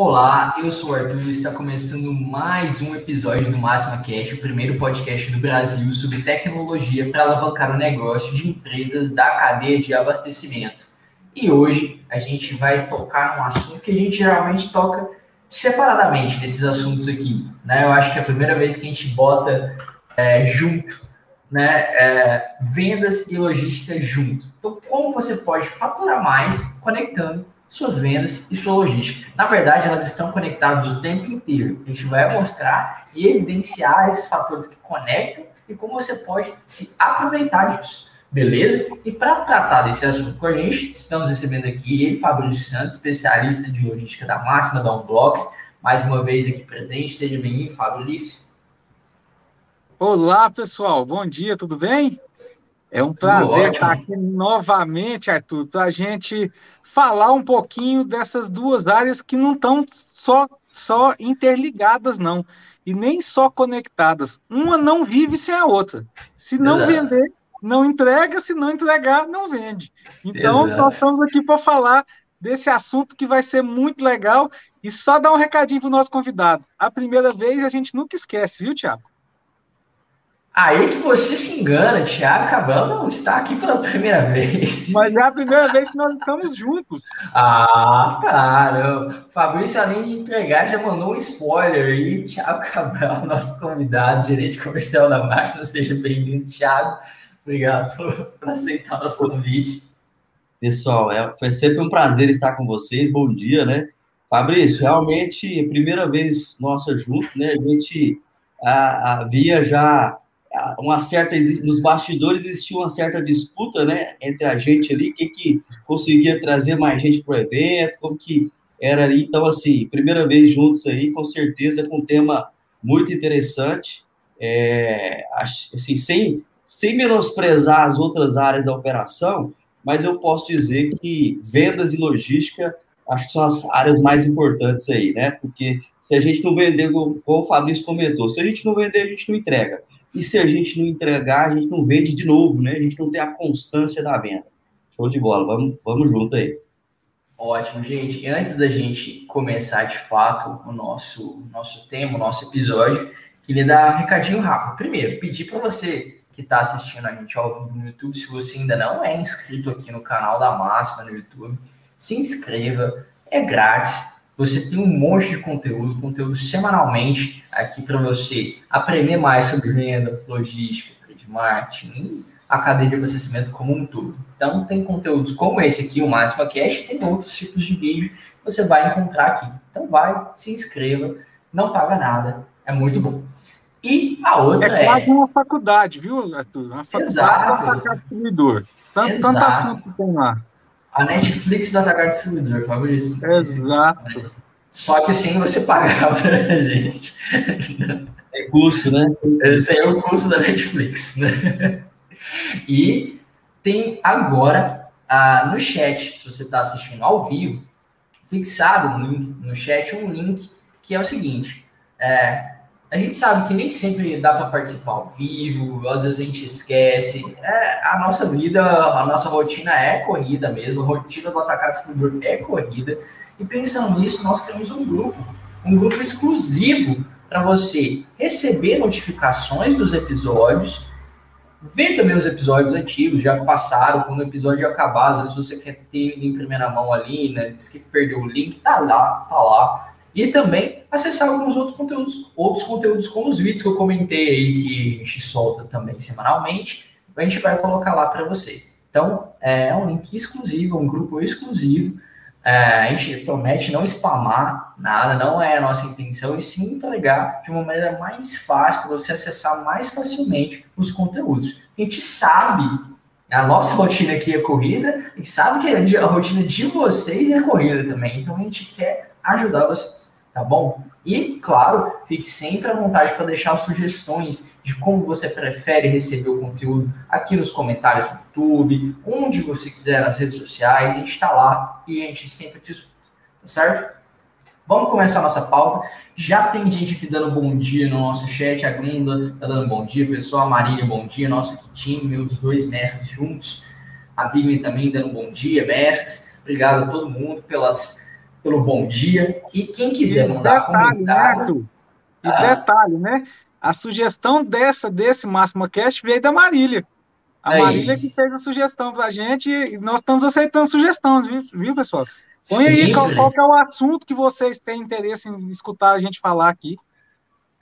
Olá, eu sou o Arthur e está começando mais um episódio do Máxima Cash, o primeiro podcast do Brasil sobre tecnologia para alavancar o negócio de empresas da cadeia de abastecimento. E hoje a gente vai tocar num assunto que a gente geralmente toca separadamente nesses assuntos aqui. Né? Eu acho que é a primeira vez que a gente bota é, junto né, é, vendas e logística junto. Então, como você pode faturar mais conectando suas vendas e sua logística. Na verdade, elas estão conectadas o tempo inteiro. A gente vai mostrar e evidenciar esses fatores que conectam e como você pode se aproveitar disso. Beleza? E para tratar desse assunto com a gente, estamos recebendo aqui ele, Fabrício Santos, especialista de logística da Máxima da Unblocks, mais uma vez aqui presente. Seja bem-vindo, Fabrício. Olá, pessoal. Bom dia, tudo bem? É um prazer estar aqui novamente, Arthur, para a gente falar um pouquinho dessas duas áreas que não estão só, só interligadas, não, e nem só conectadas. Uma não vive sem a outra. Se não Exato. vender, não entrega, se não entregar, não vende. Então, Exato. nós estamos aqui para falar desse assunto que vai ser muito legal. E só dar um recadinho para o nosso convidado. A primeira vez a gente nunca esquece, viu, Tiago? Aí que você se engana, Thiago Cabral não está aqui pela primeira vez. Mas é a primeira vez que nós estamos juntos. Ah, cara. Fabrício, além de entregar, já mandou um spoiler aí. Thiago Cabral, nosso convidado, gerente comercial da Máquina. Seja bem-vindo, Thiago. Obrigado por, por aceitar nosso convite. Pessoal, é, foi sempre um prazer estar com vocês. Bom dia, né? Fabrício, realmente, primeira vez nossa junto, né? A gente havia já uma certa nos bastidores existia uma certa disputa, né, entre a gente ali, quem que conseguia trazer mais gente para o evento, como que era ali. Então, assim, primeira vez juntos aí, com certeza, com um tema muito interessante, é, assim, sem, sem menosprezar as outras áreas da operação, mas eu posso dizer que vendas e logística acho que são as áreas mais importantes aí, né? Porque se a gente não vender, como o Fabrício comentou, se a gente não vender, a gente não entrega. E se a gente não entregar, a gente não vende de novo, né? A gente não tem a constância da venda. Show de bola, vamos, vamos junto aí. Ótimo, gente. Antes da gente começar de fato o nosso, nosso tema, o nosso episódio, queria dar um recadinho rápido. Primeiro, pedir para você que está assistindo a gente ao vivo no YouTube, se você ainda não é inscrito aqui no canal da Máxima no YouTube, se inscreva, é grátis você tem um monte de conteúdo, conteúdo semanalmente aqui para você aprender mais sobre venda, logística, trade marketing, a cadeia de abastecimento como um todo. Então, tem conteúdos como esse aqui, o Máxima Cash, e tem outros tipos de vídeo que você vai encontrar aqui. Então, vai, se inscreva, não paga nada, é muito bom. E a outra é. É quase uma faculdade, viu, Arthur? Uma faculdade Exato. Tanto, Exato. Tanto assunto tem lá. A Netflix do Atacar Distribuidor, Fabrício. Exato. Só que sim você pagava, né, gente? É custo, né? Esse é o custo da Netflix, né? E tem agora ah, no chat, se você está assistindo ao vivo, fixado no, link, no chat um link que é o seguinte: é, a gente sabe que nem sempre dá para participar ao vivo, às vezes a gente esquece. É, a nossa vida, a nossa rotina é corrida mesmo, a rotina do atacado distribuidor é corrida. E pensando nisso, nós criamos um grupo, um grupo exclusivo para você receber notificações dos episódios, ver também os episódios antigos, já passaram, quando o episódio acabar, às vezes você quer ter em primeira mão ali, né? Diz que perdeu o link, tá lá, tá lá e também acessar alguns outros conteúdos, outros conteúdos como os vídeos que eu comentei aí, que a gente solta também semanalmente, a gente vai colocar lá para você. Então, é um link exclusivo, um grupo exclusivo. É, a gente promete não spamar nada, não é a nossa intenção, e sim entregar de uma maneira mais fácil para você acessar mais facilmente os conteúdos. A gente sabe, a nossa rotina aqui é corrida, e sabe que a rotina de vocês é corrida também. Então, a gente quer ajudar vocês, tá bom? E, claro, fique sempre à vontade para deixar sugestões de como você prefere receber o conteúdo aqui nos comentários do YouTube, onde você quiser nas redes sociais, a gente está lá e a gente sempre te escuta, tá certo? Vamos começar a nossa pauta. Já tem gente aqui dando bom dia no nosso chat. A Glenda tá dando bom dia, pessoal. A Marília, bom dia. Nosso time, meus dois mestres juntos. A Vivian também dando bom dia, mestres. Obrigado a todo mundo pelas pelo bom dia. E quem quiser mandar detalhe, comentário. Né, e ah, detalhe, né? A sugestão dessa, desse Máxima Cast veio da Marília. A aí. Marília que fez a sugestão para a gente e nós estamos aceitando sugestões, viu, viu pessoal? Põe Sempre. aí qual, qual é o assunto que vocês têm interesse em escutar a gente falar aqui.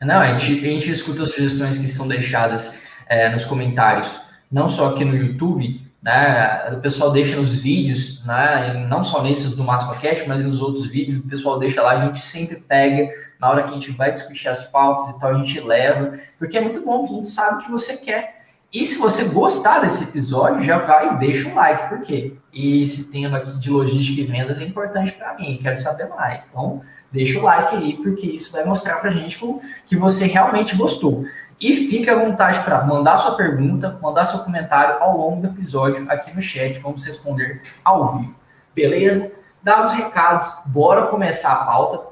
Não, a gente, a gente escuta as sugestões que são deixadas é, nos comentários, não só aqui no YouTube, né? O pessoal deixa nos vídeos, né? Não só nesses do Máximo Cast, mas nos outros vídeos, o pessoal deixa lá, a gente sempre pega na hora que a gente vai discutir as pautas e tal, a gente leva, porque é muito bom, porque a gente sabe o que você quer. E se você gostar desse episódio, já vai e deixa um like, por quê? E esse tema aqui de logística e vendas é importante para mim, quero saber mais. Então, deixa o like aí, porque isso vai mostrar para a gente que você realmente gostou. E fique à vontade para mandar sua pergunta, mandar seu comentário ao longo do episódio aqui no chat. Vamos responder ao vivo. Beleza? Dados os recados, bora começar a pauta.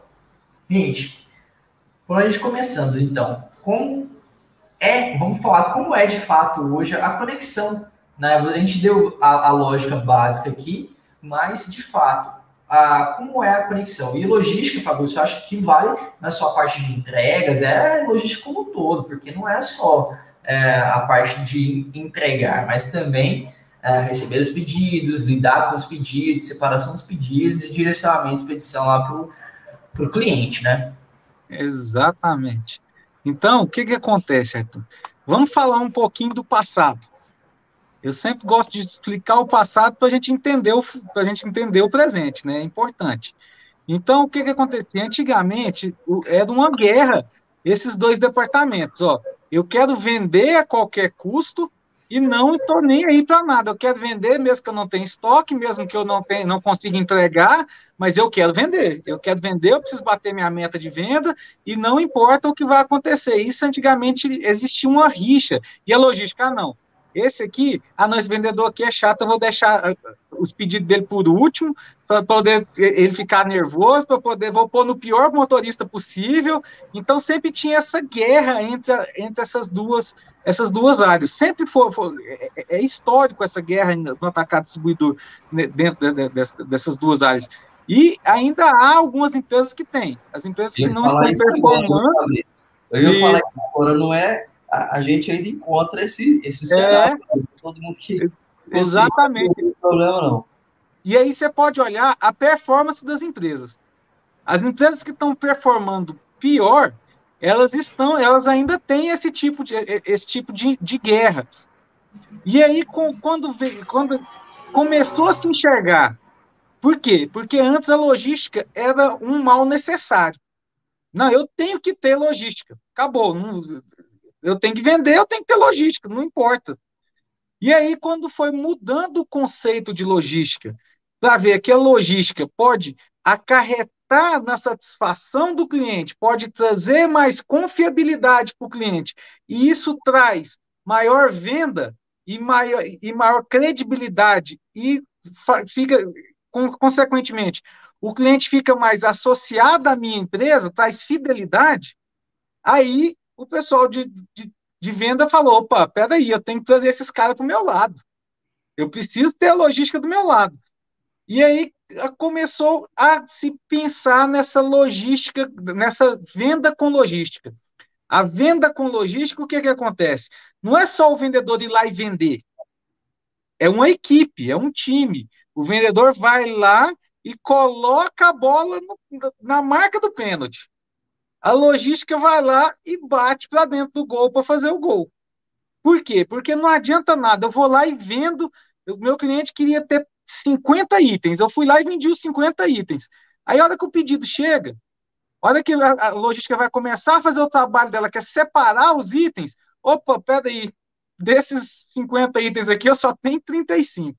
Gente, por onde começamos então? Como é, vamos falar como é de fato hoje a conexão. Né? A gente deu a, a lógica básica aqui, mas de fato, a, como é a conexão. E logística, Fabrício, eu acho que vale na sua parte de entregas, é logística como um todo, porque não é só é, a parte de entregar, mas também é, receber os pedidos, lidar com os pedidos, separação dos pedidos e direcionamento de expedição lá para o cliente, né? Exatamente. Então, o que, que acontece, Arthur? Vamos falar um pouquinho do passado. Eu sempre gosto de explicar o passado para a gente entender o para a gente entender o presente, né? É importante. Então, o que que acontecia? Antigamente era uma guerra esses dois departamentos, ó. Eu quero vender a qualquer custo e não estou nem aí para nada. Eu quero vender, mesmo que eu não tenha estoque, mesmo que eu não tenha, não consiga entregar, mas eu quero vender. Eu quero vender, eu preciso bater minha meta de venda e não importa o que vai acontecer. Isso antigamente existia uma rixa e a logística ah, não. Esse aqui, ah, não, esse vendedor aqui é chato, eu vou deixar ah, os pedidos dele por último, para poder ele ficar nervoso, para poder, vou pôr no pior motorista possível. Então, sempre tinha essa guerra entre, entre essas duas essas duas áreas. Sempre foi, foi é, é, é, histórico essa guerra no atacado distribuidor né, dentro de, de, dessas duas áreas. E ainda há algumas empresas que têm. As empresas que não estão performando. Eu ia falar isso agora, não é a, a gente ainda encontra esse, esse é. cenário. É, todo mundo que. Exatamente. Não tem problema, não. E aí você pode olhar a performance das empresas. As empresas que estão performando pior, elas estão, elas ainda têm esse tipo de, esse tipo de, de guerra. E aí, com, quando, veio, quando começou a se enxergar, por quê? Porque antes a logística era um mal necessário. Não, eu tenho que ter logística. Acabou. Não, eu tenho que vender, eu tenho que ter logística, não importa. E aí, quando foi mudando o conceito de logística, para ver que a logística pode acarretar na satisfação do cliente, pode trazer mais confiabilidade para o cliente, e isso traz maior venda e maior, e maior credibilidade, e fica, consequentemente, o cliente fica mais associado à minha empresa, traz fidelidade, aí o pessoal de, de, de venda falou: opa, peraí, eu tenho que trazer esses caras para o meu lado. Eu preciso ter a logística do meu lado. E aí começou a se pensar nessa logística, nessa venda com logística. A venda com logística, o que, que acontece? Não é só o vendedor ir lá e vender. É uma equipe, é um time. O vendedor vai lá e coloca a bola no, na marca do pênalti. A logística vai lá e bate para dentro do gol para fazer o gol. Por quê? Porque não adianta nada. Eu vou lá e vendo. O meu cliente queria ter 50 itens. Eu fui lá e vendi os 50 itens. Aí, a hora que o pedido chega, a hora que a, logística vai começar a fazer o trabalho dela, que é separar os itens. Opa, peraí. Desses 50 itens aqui, eu só tenho 35.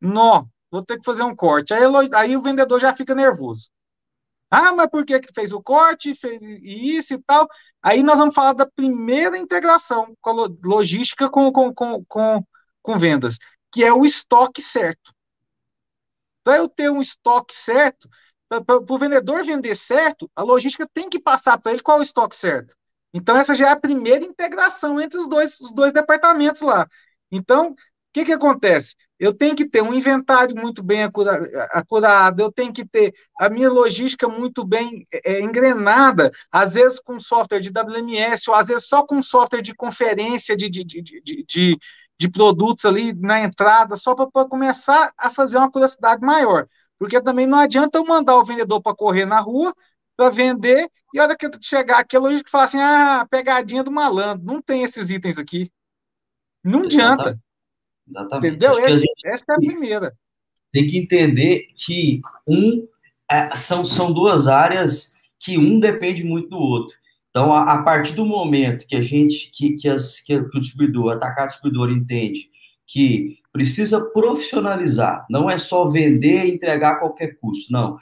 Nó, vou ter que fazer um corte. Aí, aí o vendedor já fica nervoso. Ah, mas por que, que fez o corte, fez isso e tal? Aí nós vamos falar da primeira integração logística com, com, com, com, com vendas, que é o estoque certo. Para eu ter um estoque certo, para o vendedor vender certo, a logística tem que passar para ele qual é o estoque certo. Então, essa já é a primeira integração entre os dois, os dois departamentos lá. Então, o que, que acontece? Eu tenho que ter um inventário muito bem acurado, eu tenho que ter a minha logística muito bem é, engrenada, às vezes com software de WMS, ou às vezes só com software de conferência de, de, de, de, de, produtos ali na entrada, só para começar a fazer uma curiosidade maior. Porque também não adianta eu mandar o vendedor para correr na rua para vender, e a hora que chegar aqui, a logística fala assim: ah, pegadinha do malandro, não tem esses itens aqui. Não adianta. Exatamente. Entendeu? Gente, essa é a primeira. Tem que entender que um é, são, são duas áreas que um depende muito do outro. Então, a, a partir do momento que a gente, que, que, as, que o distribuidor, o atacado distribuidor entende que precisa profissionalizar, não é só vender e entregar a qualquer custo, não.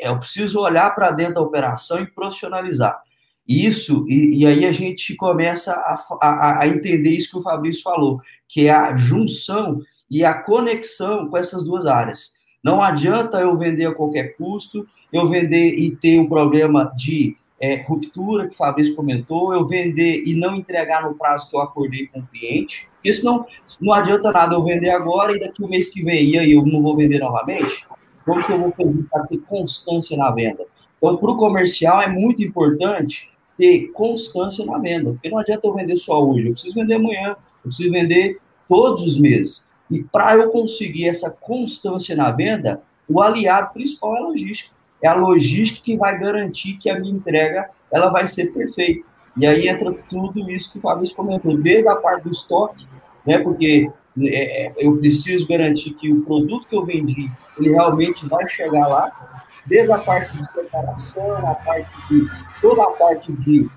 Eu preciso olhar para dentro da operação e profissionalizar. Isso, e, e aí a gente começa a, a, a, entender isso que o Fabrício falou, que é a junção e a conexão com essas duas áreas. Não adianta eu vender a qualquer custo, eu vender e ter um problema de é, ruptura, que o Fabrício comentou, eu vender e não entregar no prazo que eu acordei com o cliente, porque senão não adianta nada eu vender agora e daqui o mês que vem e aí eu não vou vender novamente. Como que eu vou fazer para ter constância na venda? Então, para o comercial é muito importante ter constância na venda, porque não adianta eu vender só hoje, eu preciso vender amanhã, eu preciso vender todos os meses. E para eu conseguir essa constância na venda, o aliado principal é a logística. É a logística que vai garantir que a minha entrega ela vai ser perfeita. E aí entra tudo isso que o Fabrício comentou, desde a parte do estoque, né, porque é, é eu preciso garantir que o produto que eu vendi, ele realmente vai chegar lá, desde a parte de separação, a parte de toda a parte de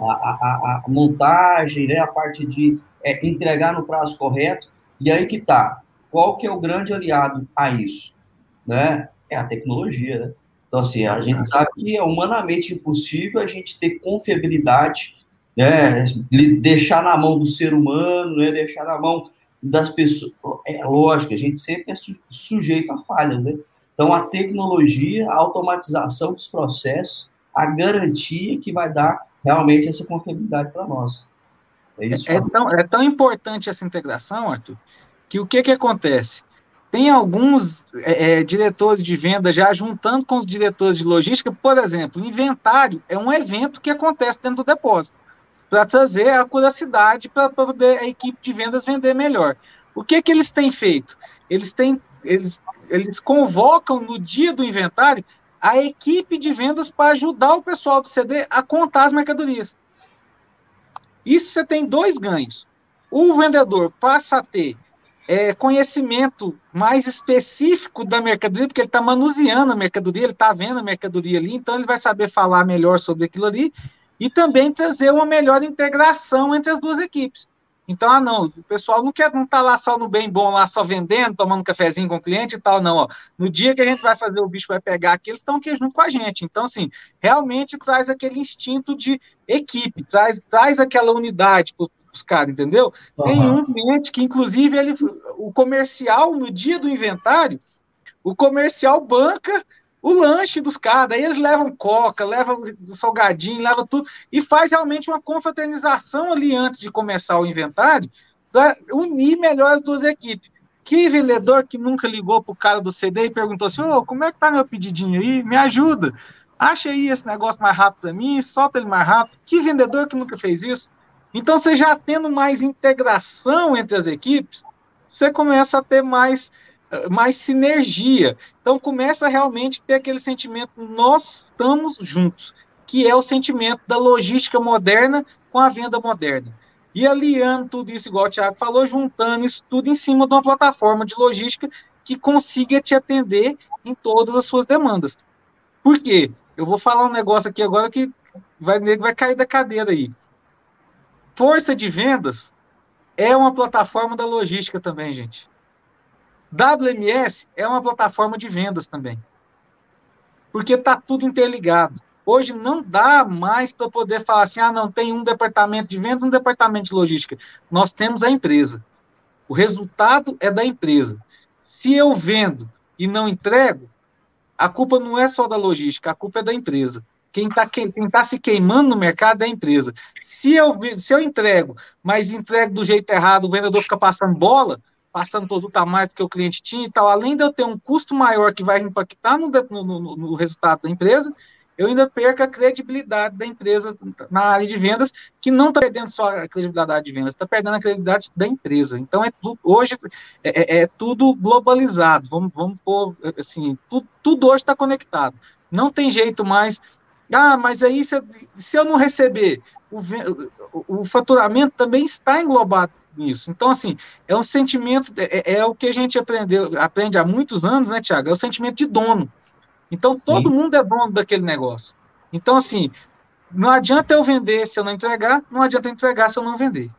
a, a, a montagem, né, a parte de é, entregar no prazo correto. E aí que tá. Qual que é o grande aliado a isso? Né? É a tecnologia, né? Então, assim, a gente sabe que é humanamente impossível a gente ter confiabilidade, né? deixar na mão do ser humano, né? deixar na mão das pessoas. É lógico, a gente sempre é sujeito a falhas, né? Então, a tecnologia, a automatização dos processos, a garantia que vai dar realmente essa confiabilidade para nós. É, isso, é, tão, é tão importante essa integração, Arthur, que o que, que acontece? Tem alguns é, é, diretores de venda já juntando com os diretores de logística, por exemplo, inventário é um evento que acontece dentro do depósito, para trazer a curiosidade para poder a equipe de vendas vender melhor. O que, que eles têm feito? Eles têm eles, eles convocam no dia do inventário a equipe de vendas para ajudar o pessoal do CD a contar as mercadorias. Isso você tem dois ganhos. O vendedor passa a ter é, conhecimento mais específico da mercadoria, porque ele está manuseando a mercadoria, ele está vendo a mercadoria ali, então ele vai saber falar melhor sobre aquilo ali e também trazer uma melhor integração entre as duas equipes. Então, ah, não, o pessoal não quer não tá lá só no bem bom, lá só vendendo, tomando cafezinho com o cliente e tal, não. Ó. No dia que a gente vai fazer, o bicho vai pegar aqui, eles estão aqui junto com a gente. Então, assim, realmente traz aquele instinto de equipe, traz, traz aquela unidade para os caras, entendeu? Uhum. Tem um cliente que, inclusive, ele, o comercial, no dia do inventário, o comercial banca o lanche dos caras. Aí eles levam coca, levam salgadinho, levam tudo, e faz realmente uma confraternização ali antes de começar o inventário, para unir melhor as duas equipes. Que vendedor que nunca ligou pro cara do CD e perguntou assim: como é que tá meu pedidinho aí? Me ajuda. Acha aí esse negócio mais rápido para mim, solta ele mais rápido. Que vendedor que nunca fez isso? Então, você já tendo mais integração entre as equipes, você começa a ter mais mais sinergia. Então começa realmente a ter aquele sentimento, nós estamos juntos, que é o sentimento da logística moderna com a venda moderna. E aliando tudo isso, igual o Thiago falou, juntando isso tudo em cima de uma plataforma de logística que consiga te atender em todas as suas demandas. Por quê? Eu vou falar um negócio aqui agora que vai, vai cair da cadeira aí. Força de vendas é uma plataforma da logística também, gente. WMS é uma plataforma de vendas também. Porque está tudo interligado. Hoje não dá mais para poder falar assim: ah, não, tem um departamento de vendas, um departamento de logística. Nós temos a empresa. O resultado é da empresa. Se eu vendo e não entrego, a culpa não é só da logística, a culpa é da empresa. Quem está quem tá se queimando no mercado é a empresa. Se eu, se eu entrego, mas entrego do jeito errado, o vendedor fica passando bola, passando produto a mais que o cliente tinha e tal, além de eu ter um custo maior que vai impactar no, no, no resultado da empresa, eu ainda perco a credibilidade da empresa na área de vendas, que não está perdendo só a credibilidade de vendas, está perdendo a credibilidade da empresa. Então, é tudo, hoje é, é, é tudo globalizado. Vamos, vamos pôr assim, tudo, tudo hoje está conectado. Não tem jeito mais. Ah, mas aí se, se eu não receber, o, o, faturamento também está englobado nisso. Então, assim, é um sentimento, é, é, o que a gente aprendeu, aprende há muitos anos, né, Tiago? É o sentimento de dono. Então, Sim. todo mundo é dono daquele negócio. Então, assim, não adianta eu vender se eu não entregar, não adianta entregar se eu não vender.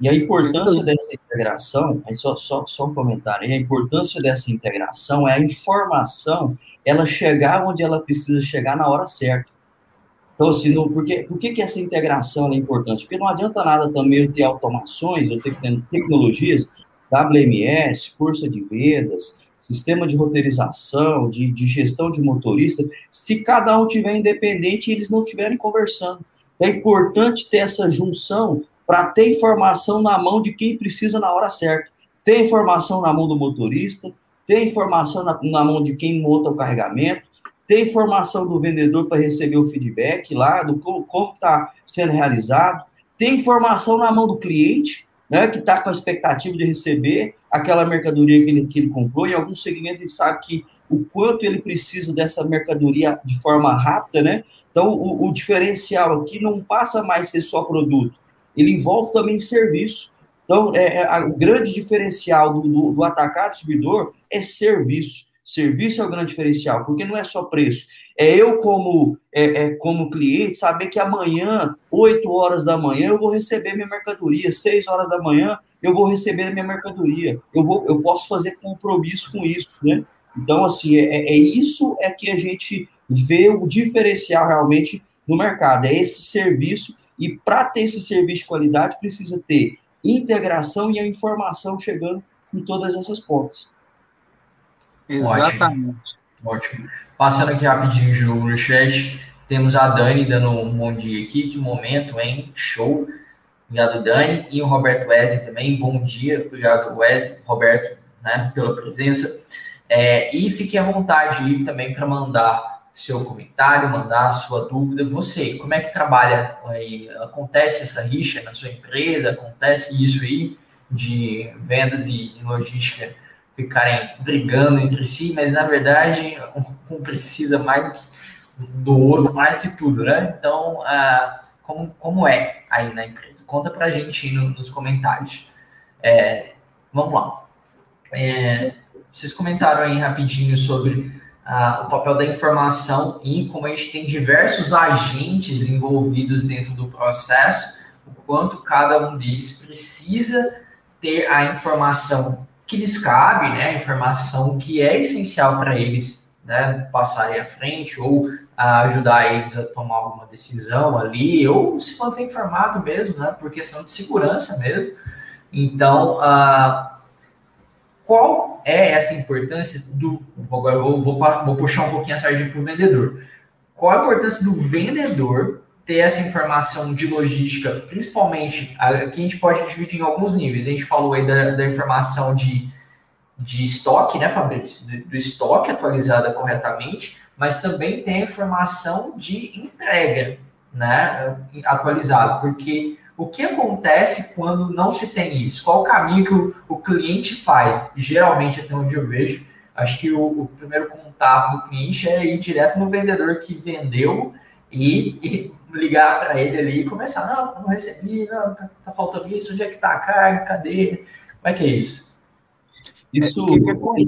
E a importância dessa integração, aí só, só, só um comentário, a importância dessa integração é a informação, ela chegar onde ela precisa chegar na hora certa. Então, assim, no, por, que, por que, que essa integração é importante? Porque não adianta nada também eu ter automações, eu ter tecnologias, WMS, força de vendas, sistema de roteirização, de, de gestão de motorista, se cada um tiver independente e eles não estiverem conversando. É importante ter essa junção para ter informação na mão de quem precisa na hora certa. Ter informação na mão do motorista, ter informação na, na mão de quem monta o carregamento, ter informação do vendedor para receber o feedback lá, do como está sendo realizado, ter informação na mão do cliente, né, que está com a expectativa de receber aquela mercadoria que ele, que ele comprou. Em algum segmento, ele sabe que o quanto ele precisa dessa mercadoria de forma rápida, né? Então, o, o diferencial aqui não passa mais ser só produto, ele envolve também serviço. Então, é, é, o grande diferencial do, do, do atacado distribuidor é serviço. Serviço é o grande diferencial, porque não é só preço. É eu, como, é, é, como cliente, saber que amanhã, 8 horas da manhã, eu vou receber minha mercadoria, 6 horas da manhã, eu vou receber a minha mercadoria. Eu, vou, eu posso fazer compromisso com isso, né? Então, assim, é, é, é isso é que a gente vê o diferencial realmente no mercado, é esse serviço, e para ter esse serviço de qualidade, precisa ter integração e a informação chegando em todas essas pontas. Exatamente. Ótimo. Ótimo. Passando aqui rapidinho no chat, temos a Dani dando um bom dia aqui. Que momento, hein? Show. Obrigado, Dani. E o Roberto Wesley também. Bom dia. Obrigado, Wesley, Roberto, né, pela presença. É, e fique à vontade aí também para mandar seu comentário, mandar a sua dúvida. Você, como é que trabalha aí? Acontece essa rixa na sua empresa? Acontece isso aí de vendas e logística ficarem brigando entre si, mas na verdade um precisa mais do outro, mais que tudo, né? Então, uh, como, como é aí na empresa? Conta pra gente no, nos comentários. É, vamos lá. É, vocês comentaram aí rapidinho sobre uh, o papel da informação e como a gente tem diversos agentes envolvidos dentro do processo, o quanto cada um deles precisa ter a informação que lhes cabe, né, a informação que é essencial para eles né, passarem à frente ou a ajudar eles a tomar alguma decisão ali, ou se manter informado mesmo, né, por questão de segurança mesmo. Então, uh, qual é essa importância do. Agora vou, vou, vou puxar um pouquinho a sardinha para o vendedor. Qual a importância do vendedor ter essa informação de logística, principalmente, aqui a gente pode dividir em alguns níveis. A gente falou aí da, da informação de, de estoque, né, Fabrício? Do, do, estoque atualizada corretamente, mas também tem a informação de entrega, né, atualizada, porque o que acontece quando não se tem isso? Qual o caminho que o, o cliente faz? Geralmente, até onde eu vejo, acho que o, o primeiro contato do cliente é ir direto no vendedor que vendeu e, e ligar para ele ali e começar, não, não recebi, não, tá, tá, faltando isso, onde é que tá a carga, cadê? Como é que é isso? Isso é,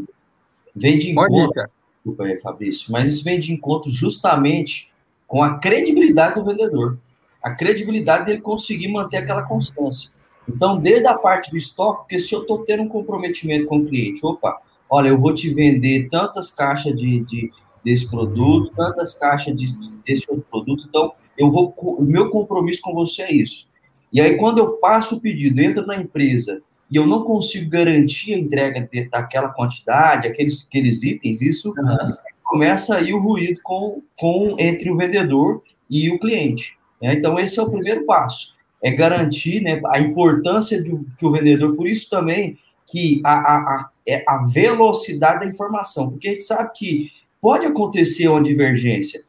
vem de encontro, desculpa aí, Fabrício, mas isso vem de encontro justamente com a credibilidade do vendedor, a credibilidade dele conseguir manter aquela constância. Então, desde a parte do estoque, porque se eu estou tendo um comprometimento com o cliente, opa, olha, eu vou te vender tantas caixas de, de desse produto, tantas caixas de, desse outro produto, então eu vou, o meu compromisso com você é isso. E aí, quando eu passo o pedido, entro na empresa e eu não consigo garantir a entrega de, daquela quantidade, aqueles, aqueles itens, isso uhum. começa aí o ruído com, com entre o vendedor e o cliente. Né? Então, esse é o primeiro passo. É garantir né, a importância de, que o vendedor, por isso também que a, a, a, é a velocidade da informação, porque a gente sabe que pode acontecer uma divergência.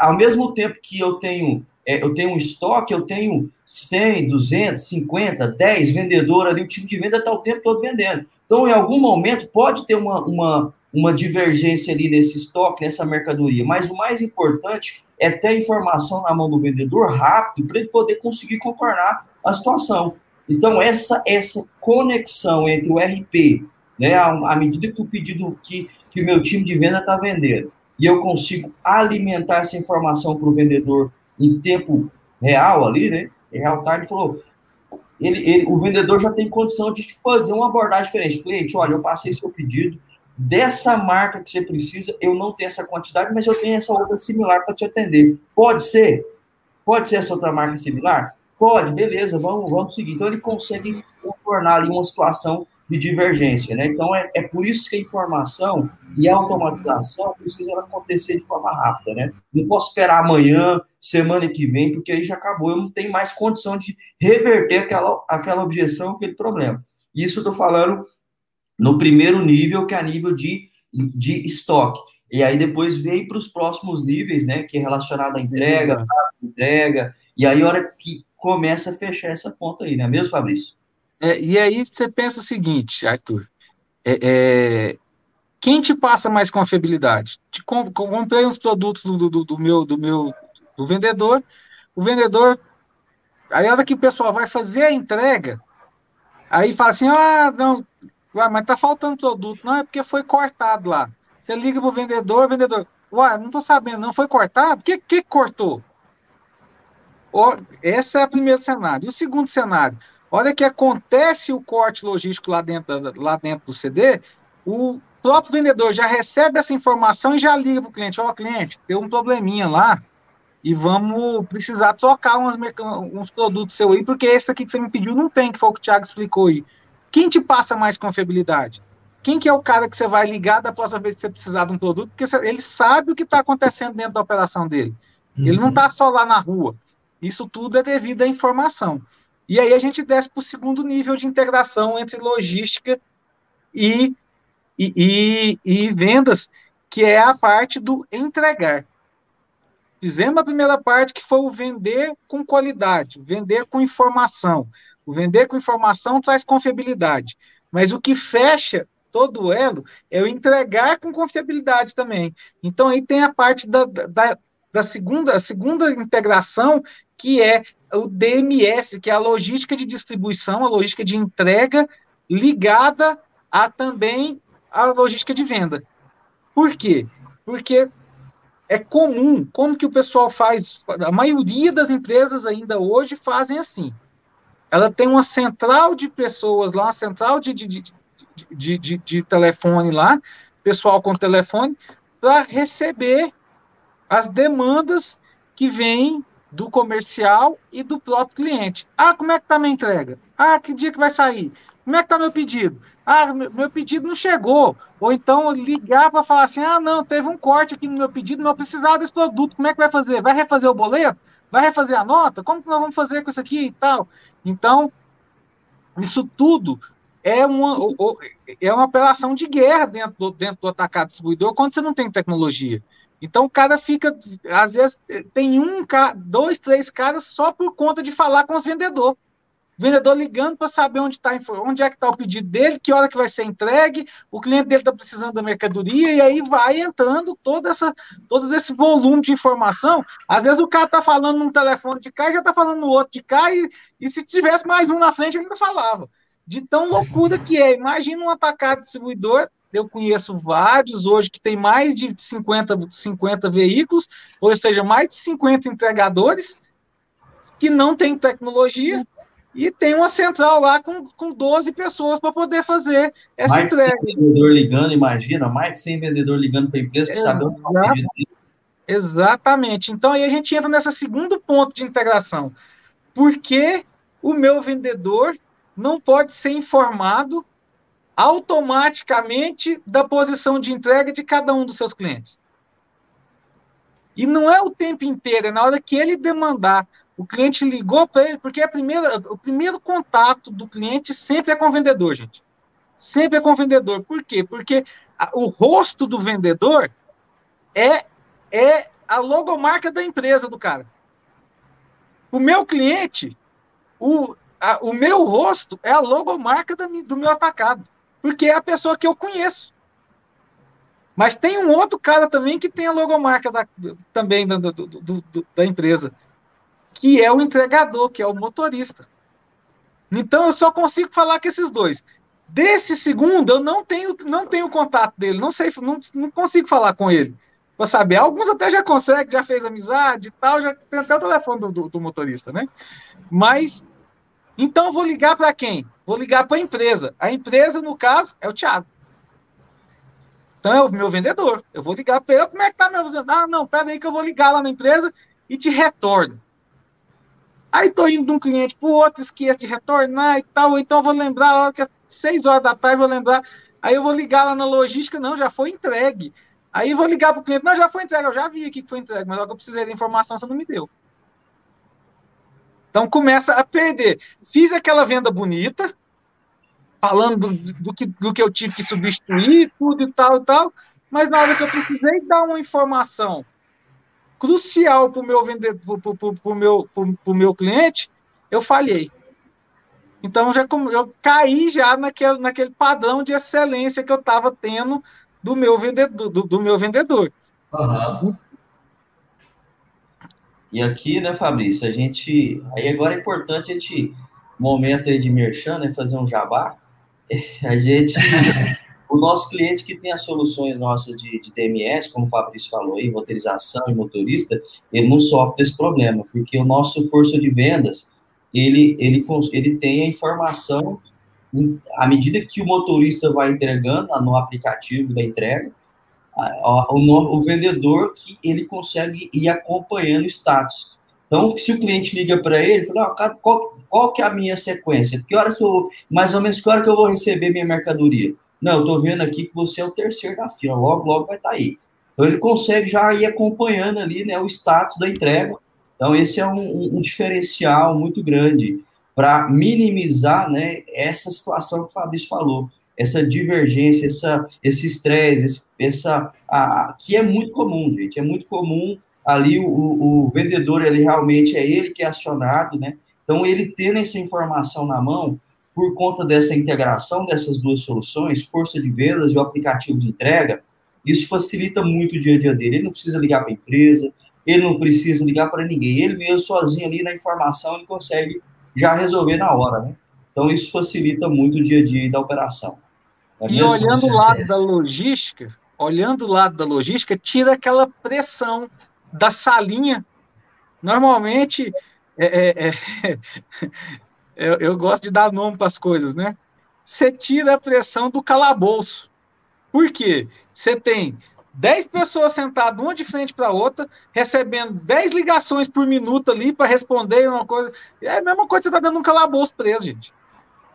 Ao mesmo tempo que eu tenho é, eu tenho um estoque, eu tenho 100, 200, 50, 10 vendedores ali, o time de venda está o tempo todo vendendo. Então, em algum momento, pode ter uma, uma, uma divergência ali nesse estoque, nessa mercadoria, mas o mais importante é ter a informação na mão do vendedor rápido para ele poder conseguir contornar a situação. Então, essa, essa conexão entre o RP, né, à, medida que o pedido que, que o meu time de venda está vendendo, e eu consigo alimentar essa informação para o vendedor em tempo real ali, né? Em real time, falou. Ele, ele, o vendedor já tem condição de fazer uma abordagem diferente. Cliente, olha, eu passei seu pedido dessa marca que você precisa, eu não tenho essa quantidade, mas eu tenho essa outra similar para te atender. Pode ser? Pode ser essa outra marca similar? Pode, beleza, vamos, vamos seguir. Então ele consegue tornar ali uma situação de divergência, né? Então é, é por isso que a informação e a automatização precisam acontecer de forma rápida, né? Não posso esperar amanhã, semana que vem, porque aí já acabou, eu não tenho mais condição de reverter aquela, aquela objeção, aquele problema. Isso eu estou falando no primeiro nível, que é a nível de, de estoque. E aí depois vem para os próximos níveis, né? Que é relacionado à entrega, entrega, e aí a hora que começa a fechar essa ponta aí, né? Mesmo, Fabrício? É, e aí você pensa o seguinte, Arthur, é, é, quem te passa mais confiabilidade? Te comp comprei uns produtos do, do, do, meu do meu do vendedor, o vendedor, aí a hora que o pessoal vai fazer a entrega, aí fala assim, ah, não, ué, mas tá faltando produto, não é porque foi cortado lá. Você liga pro vendedor, vendedor, ué, não tô sabendo, não foi cortado? O que, que cortou? Esse é o primeiro cenário. E o segundo cenário, Olha que acontece o corte logístico lá dentro, lá dentro do CD, o próprio vendedor já recebe essa informação e já liga para o cliente: Ó, oh, cliente, tem um probleminha lá e vamos precisar trocar uns, uns produtos seu aí, porque esse aqui que você me pediu não tem, que foi o que o Thiago explicou aí. Quem te passa mais confiabilidade? Quem que é o cara que você vai ligar da próxima vez que você precisar de um produto? Porque ele sabe o que está acontecendo dentro da operação dele. Uhum. Ele não está uhum. só lá na rua. Isso tudo é devido à informação. E aí a gente desce para o segundo nível de integração entre logística e, e, e, e, vendas, que é a parte do entregar. Fizemos a primeira parte, que foi o vender com qualidade, vender com informação. O vender com informação traz confiabilidade. Mas o que fecha todo o elo é o entregar com confiabilidade também. Então aí tem a parte da, da, da segunda, segunda integração, que é o DMS, que é a logística de distribuição, a logística de entrega, ligada a também a logística de venda. Por quê? Porque é comum, como que o pessoal faz, a maioria das empresas ainda hoje fazem assim. Ela tem uma central de pessoas lá, uma central de, de, de, de, de, telefone lá, pessoal com telefone, para receber as demandas que vêm do comercial e do próprio cliente. Ah, como é que tá minha entrega? Ah, que dia que vai sair? Como é que tá meu pedido? Ah, meu pedido não chegou. Ou então ligar para falar assim: ah, não, teve um corte aqui no meu pedido, não precisava desse produto. Como é que vai fazer? Vai refazer o boleto? Vai refazer a nota? Como que nós vamos fazer com isso aqui e tal? Então, isso tudo é uma, é uma operação de guerra dentro do, dentro do atacado distribuidor quando você não tem tecnologia. Então o cara fica, às vezes, tem um, dois, três caras só por conta de falar com os vendedores. vendedor ligando para saber onde, tá, onde é que está o pedido dele, que hora que vai ser entregue, o cliente dele está precisando da mercadoria, e aí vai entrando toda essa, todo esse volume de informação. Às vezes o cara está falando num telefone de cá e já está falando no outro de cá, e, e se tivesse mais um na frente, ele ainda falava. De tão loucura que é. Imagina um atacado distribuidor eu conheço vários hoje que tem mais de 50, 50 veículos, ou seja, mais de 50 entregadores que não tem tecnologia e tem uma central lá com, com 12 pessoas para poder fazer essa mais entrega. Mais de 100 vendedor ligando, imagina, mais de 100 vendedor ligando para a empresa para saber onde está Exatamente. Então aí a gente entra nesse segundo ponto de integração. Por que o meu vendedor não pode ser informado automaticamente da posição de entrega de cada um dos seus clientes. E não é o tempo inteiro, é na hora que ele demandar. O cliente ligou para ele, porque a primeira, o primeiro contato do cliente sempre é com o vendedor, gente. Sempre é com o vendedor. Por quê? Porque a, o rosto do vendedor é, é a logomarca da empresa do cara. O meu cliente, o, a, o meu rosto é a logomarca da, do meu atacado. Porque é a pessoa que eu conheço. Mas tem um outro cara também que tem a logomarca da, também da, do, do, do, da empresa, que é o entregador, que é o motorista. Então eu só consigo falar com esses dois. Desse segundo, eu não tenho, não tenho contato dele, não sei, não, não consigo falar com ele. Para saber, alguns até já conseguem, já fez amizade e tal, já tem até o telefone do, do, do motorista, né? Mas, então vou ligar para quem? Vou ligar para a empresa. A empresa, no caso, é o Thiago. Então é o meu vendedor. Eu vou ligar para ele. Como é que tá meu vendedor? Ah, não, pera aí que eu vou ligar lá na empresa e te retorno. Aí tô indo de um cliente para o outro, esqueço de retornar e tal. Então vou lembrar, a hora que é 6 horas da tarde, vou lembrar. Aí eu vou ligar lá na logística, não, já foi entregue. Aí vou ligar para o cliente, não, já foi entregue, eu já vi aqui que foi entregue, mas agora eu precisei da informação, você não me deu. Então começa a perder. Fiz aquela venda bonita, falando do, do, que, do que eu tive que substituir, tudo e tal e tal, mas na hora que eu precisei dar uma informação crucial para o meu vendedor, para o meu, pro, meu cliente, eu falhei. Então já eu caí já naquele, naquele padrão de excelência que eu estava tendo do meu vendedor. Do, do meu vendedor. Uhum. E aqui, né, Fabrício, a gente. Aí agora é importante a gente, momento aí de merchan, né, fazer um jabá. A gente. o nosso cliente que tem as soluções nossas de, de DMS, como o Fabrício falou aí, roteirização e motorista, ele não sofre desse problema, porque o nosso força de vendas, ele, ele, ele tem a informação à medida que o motorista vai entregando no aplicativo da entrega, o, o vendedor que ele consegue ir acompanhando o status. Então, se o cliente liga para ele, fala, ah, qual, qual que é a minha sequência? Que horas eu, mais ou menos que hora que eu vou receber minha mercadoria? Não, eu estou vendo aqui que você é o terceiro da fila, logo, logo vai estar tá aí. Então, ele consegue já ir acompanhando ali né, o status da entrega. Então, esse é um, um diferencial muito grande para minimizar né, essa situação que o Fabrício falou essa divergência, essa, esse estresse, essa, a, que é muito comum, gente, é muito comum ali o, o, vendedor, ele realmente é ele que é acionado, né? Então, ele tendo essa informação na mão, por conta dessa integração dessas duas soluções, força de vendas e o aplicativo de entrega, isso facilita muito o dia a dia dele. Ele não precisa ligar para a empresa, ele não precisa ligar para ninguém. Ele mesmo sozinho ali na informação, ele consegue já resolver na hora, né? Então, isso facilita muito o dia a dia da operação. É e olhando o lado da logística, olhando o lado da logística, tira aquela pressão da salinha. Normalmente, é, é, é, eu, eu, gosto de dar nome para as coisas, né? Você tira a pressão do calabouço. Por quê? Você tem 10 pessoas sentadas uma de frente para a outra, recebendo 10 ligações por minuto ali para responder uma coisa. É a mesma coisa que você está dando um calabouço preso, gente.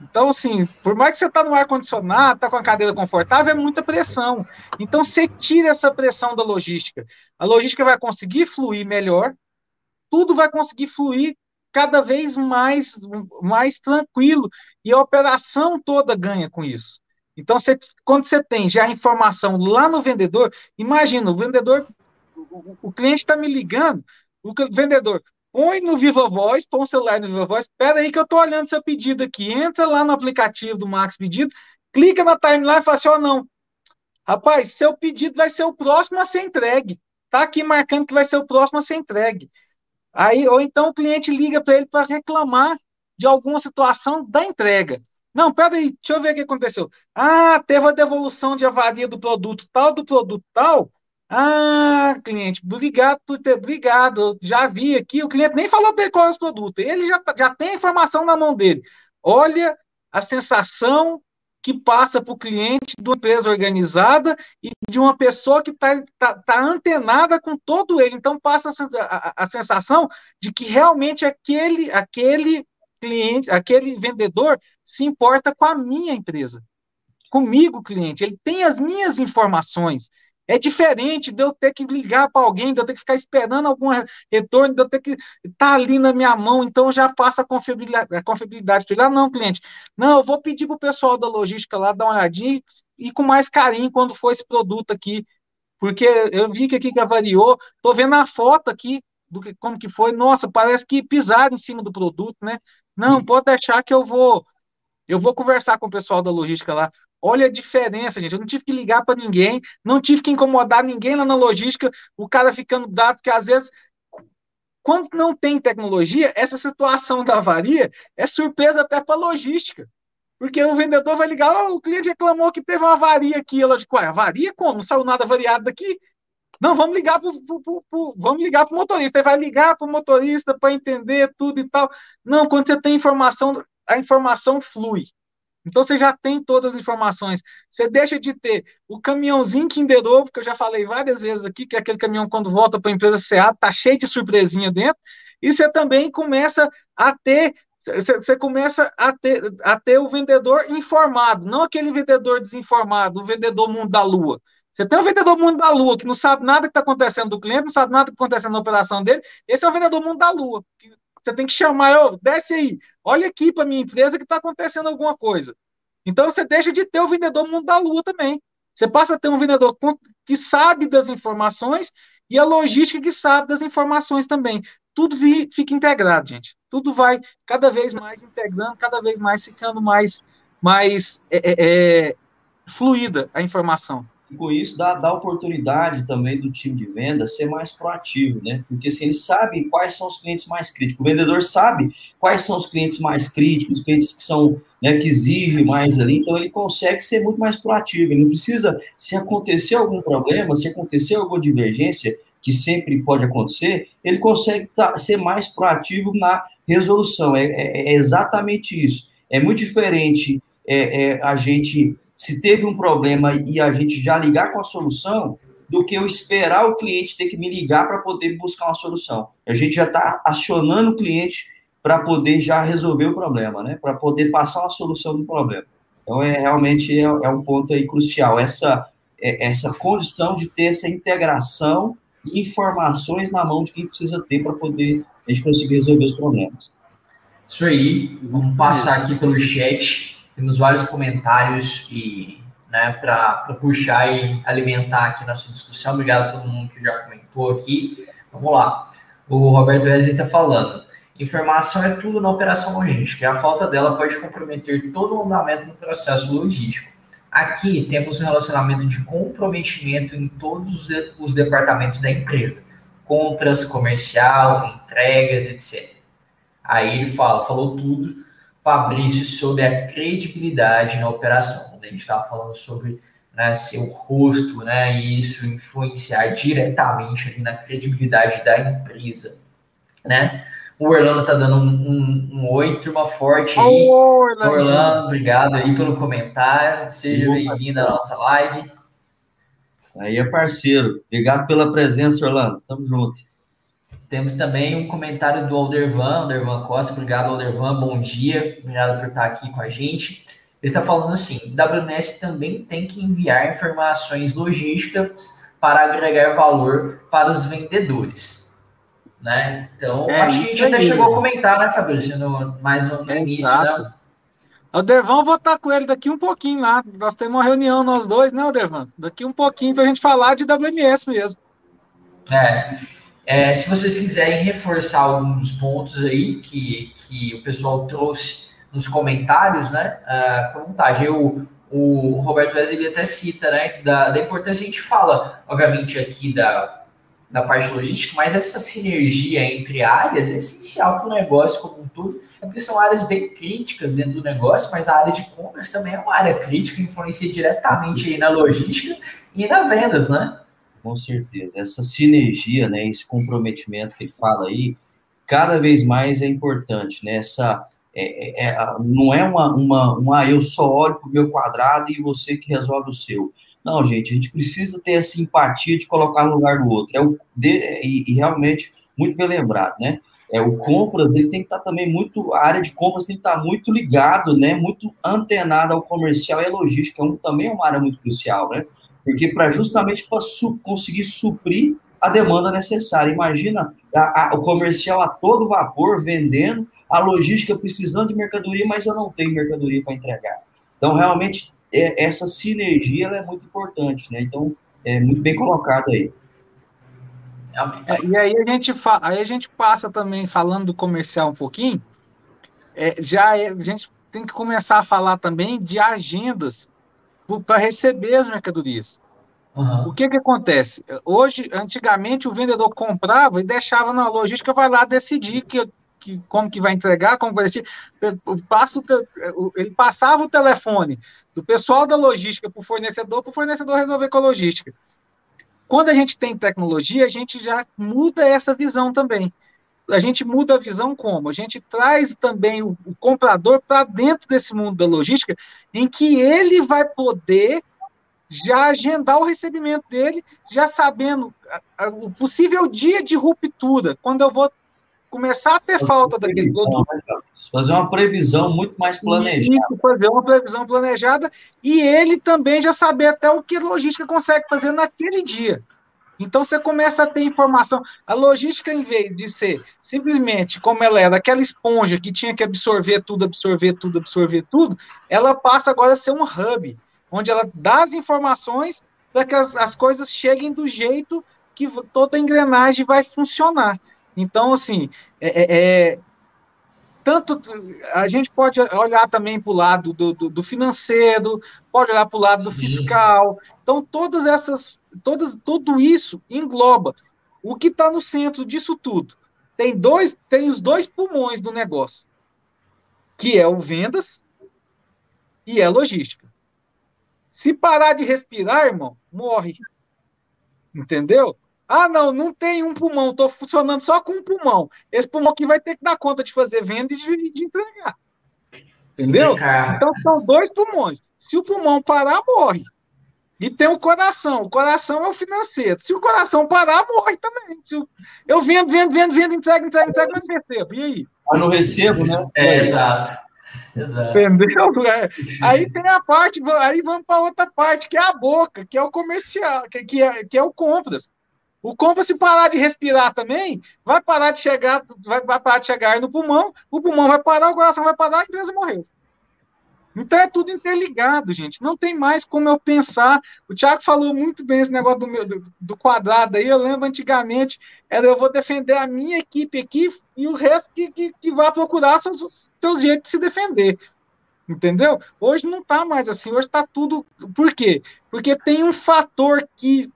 Então, assim, por mais que você está no ar-condicionado, está com a cadeira confortável, é muita pressão. Então, você tira essa pressão da logística. A logística vai conseguir fluir melhor, tudo vai conseguir fluir cada vez mais, mais tranquilo, e a operação toda ganha com isso. Então, você, quando você tem já a informação lá no vendedor, imagina, o vendedor, o, o cliente está me ligando, o vendedor, põe no Viva Voz, põe o celular no Viva Voz, espera aí que eu estou olhando seu pedido aqui, entra lá no aplicativo do Max Pedido, clica na timeline e fala assim, ó, oh, não, rapaz, seu pedido vai ser o próximo a ser entregue, tá aqui marcando que vai ser o próximo a ser entregue. Aí, ou então o cliente liga para ele para reclamar de alguma situação da entrega. Não, peraí, deixa eu ver o que aconteceu. Ah, teve a devolução de avaria do produto tal, do produto tal, ah, cliente, obrigado por ter, obrigado, já vi aqui, o cliente nem falou ele qual é o produto, ele já, já tem a informação na mão dele. Olha a sensação que passa para o cliente de uma empresa organizada e de uma pessoa que está tá, tá antenada com todo ele. Então, passa a, a, a, sensação de que realmente aquele, aquele cliente, aquele vendedor se importa com a minha empresa. comigo, cliente, ele tem as minhas informações. É diferente de eu ter que ligar para alguém, de eu ter que ficar esperando algum retorno, de eu ter que estar tá ali na minha mão, então já passa a confiabilidade, a confiabilidade para ele. Ah, não, cliente, não, eu vou pedir para o pessoal da logística lá dar uma olhadinha e com mais carinho quando for esse produto aqui, porque eu vi que aqui que avariou, estou vendo a foto aqui do que como que foi, nossa, parece que pisaram em cima do produto, né? Não, pode deixar que eu vou eu vou conversar com o pessoal da logística lá. Olha a diferença, gente. Eu não tive que ligar para ninguém, não tive que incomodar ninguém lá na logística, o cara ficando dado, porque às vezes, quando não tem tecnologia, essa situação da avaria é surpresa até para a logística. Porque o vendedor vai ligar, oh, o cliente reclamou que teve uma avaria aqui. Ela diz, ué, avaria como? Não saiu nada variado daqui? Não, vamos ligar para vamos ligar para o motorista. Ele vai ligar para o motorista para entender tudo e tal. Não, quando você tem informação, a informação flui. Então você já tem todas as informações. Você deixa de ter o caminhãozinho Kinder Ovo, que eu já falei várias vezes aqui, que é aquele caminhão quando volta para a empresa CA, tá cheio de surpresinha dentro. E você também começa a ter você começa a ter, a ter o vendedor informado, não aquele vendedor desinformado, o vendedor mundo da lua. Você tem o vendedor mundo da lua, que não sabe nada que está acontecendo do cliente, não sabe nada que está acontecendo na operação dele. Esse é o vendedor mundo da lua. Você tem que chamar, oh, desce aí, olha aqui para minha empresa que está acontecendo alguma coisa. Então você deixa de ter o vendedor mundo da lua também. Você passa a ter um vendedor que sabe das informações e a logística que sabe das informações também. Tudo fica integrado, gente. Tudo vai cada vez mais integrando, cada vez mais ficando mais, mais é, é, é fluida a informação com isso dá, dá oportunidade também do time de venda ser mais proativo, né? Porque assim, ele sabe quais são os clientes mais críticos. O vendedor sabe quais são os clientes mais críticos, os clientes que são, né, que exigem mais ali, então ele consegue ser muito mais proativo. Ele não precisa, se acontecer algum problema, se acontecer alguma divergência, que sempre pode acontecer, ele consegue tá, ser mais proativo na resolução. É, é, é exatamente isso. É muito diferente é, é a gente se teve um problema e a gente já ligar com a solução, do que eu esperar o cliente ter que me ligar para poder buscar uma solução. A gente já está acionando o cliente para poder já resolver o problema, né? Para poder passar uma solução do problema. Então, é realmente é, é um ponto aí crucial, essa, é, essa condição de ter essa integração e informações na mão de quem precisa ter para poder a gente conseguir resolver os problemas. Isso aí, vamos passar aqui pelo chat. Temos vários comentários e né, para puxar e alimentar aqui nossa discussão. Obrigado a todo mundo que já comentou aqui. Vamos lá. O Roberto Wesley está falando. Informação é tudo na operação logística. A falta dela pode comprometer todo o andamento do processo logístico. Aqui temos um relacionamento de comprometimento em todos os departamentos da empresa: compras, comercial, entregas, etc. Aí ele fala, falou tudo Fabrício sobre a credibilidade na operação. Quando a gente estava falando sobre né, seu rosto, né, e isso influenciar diretamente ali na credibilidade da empresa, né? O Orlando tá dando um, um, um oi, turma forte aí. Oh, Orlando. Orlando, obrigado aí pelo comentário. Seja bem-vindo à nossa live. Aí é parceiro. Obrigado pela presença, Orlando. Tamo junto. Temos também um comentário do Aldervan, Aldervan Costa. Obrigado, Aldervan. Bom dia. Obrigado por estar aqui com a gente. Ele está falando assim: WMS também tem que enviar informações logísticas para agregar valor para os vendedores. Né? Então, é, acho que a gente até chegou a comentar, né, Fabrício, no, mais no, no é, início. Né? Aldervan, eu vou estar com ele daqui um pouquinho lá. Nós temos uma reunião, nós dois, né, Aldervan? Daqui um pouquinho para a gente falar de WMS mesmo. É. É, se vocês quiserem reforçar alguns pontos aí que, que o pessoal trouxe nos comentários, né? Uh, com vontade. Eu, o Roberto Wesley até cita, né? Da, da importância, a gente fala, obviamente, aqui da, da parte logística, mas essa sinergia entre áreas é essencial para o negócio como um todo, porque são áreas bem críticas dentro do negócio, mas a área de compras também é uma área crítica, influencia diretamente aí na logística e na vendas, né? Com certeza. Essa sinergia, né, esse comprometimento que ele fala aí, cada vez mais é importante, né? Essa, é, é, é não é uma, uma, uma, ah, eu só olho para o meu quadrado e você que resolve o seu. Não, gente, a gente precisa ter essa empatia de colocar no lugar do outro. É o, de, e, e, realmente, muito bem lembrado, né? é, o compras ele tem que estar tá também muito, a área de compras tem que estar tá muito ligado, né, muito antenado ao comercial e à logística, um, também é uma área muito crucial, né, porque para justamente para su conseguir suprir a demanda necessária. Imagina a, a, o comercial a todo vapor vendendo, a logística precisando de mercadoria, mas eu não tenho mercadoria para entregar. Então, realmente, é, essa sinergia é muito importante, né? Então, é muito bem colocado aí. É, e aí a gente aí a gente passa também falando do comercial um pouquinho. É, já é, a gente tem que começar a falar também de agendas para receber as mercadorias. Uhum. O que que acontece? Hoje, antigamente, o vendedor comprava e deixava na logística, vai lá decidir que, que, como que vai entregar, como vai decidir. Passa o, ele passava o telefone do pessoal da logística para o fornecedor, para o fornecedor resolver com a logística. Quando a gente tem tecnologia, a gente já muda essa visão também. A gente muda a visão como? A gente traz também o, o comprador para dentro desse mundo da logística, em que ele vai poder já agendar o recebimento dele, já sabendo o possível dia de ruptura, quando eu vou começar a ter fazer falta daquele produto. Fazer uma previsão muito mais planejada. Isso, fazer uma previsão planejada e ele também já saber até o que a logística consegue fazer naquele dia. Então você começa a ter informação. A logística, em vez de ser simplesmente como ela era, aquela esponja que tinha que absorver tudo, absorver tudo, absorver tudo, ela passa agora a ser um hub onde ela dá as informações para que as, as coisas cheguem do jeito que toda a engrenagem vai funcionar. Então, assim, é, é, é tanto a gente pode olhar também para o lado do, do, do, financeiro, pode olhar para o lado do fiscal. Então, todas essas, todas, tudo isso engloba o que está no centro disso tudo. Tem dois, tem os dois pulmões do negócio, que é o vendas e é a logística. Se parar de respirar, irmão, morre. Entendeu? Ah, não, não tem um pulmão, estou funcionando só com um pulmão. Esse pulmão aqui vai ter que dar conta de fazer venda e de, de entregar. Entendeu? Então são dois pulmões. Se o pulmão parar, morre. E tem o coração. O coração é o financeiro. Se o coração parar, morre também. Se eu, eu vendo, vendo, vendo, vendo, entrega, entrega, entrega, mas recebo. E aí? Eu não recebo, né? É, exato. Exato. Entendeu? É. Aí tem a parte, aí vamos para outra parte, que é a boca, que é o comercial, que, que, é, que é o compras. O compras, se parar de respirar também, vai parar de chegar, vai, vai parar de chegar no pulmão, o pulmão vai parar, o coração vai parar, a empresa morreu. Então é tudo interligado, gente. Não tem mais como eu pensar. O Thiago falou muito bem esse negócio do, meu, do, do, quadrado aí. Eu lembro antigamente, era eu vou defender a minha equipe aqui e o resto que, que, que vai procurar seus, seus jeitos de se defender. Entendeu? Hoje não está mais assim. Hoje está tudo. Por quê? Porque tem um fator que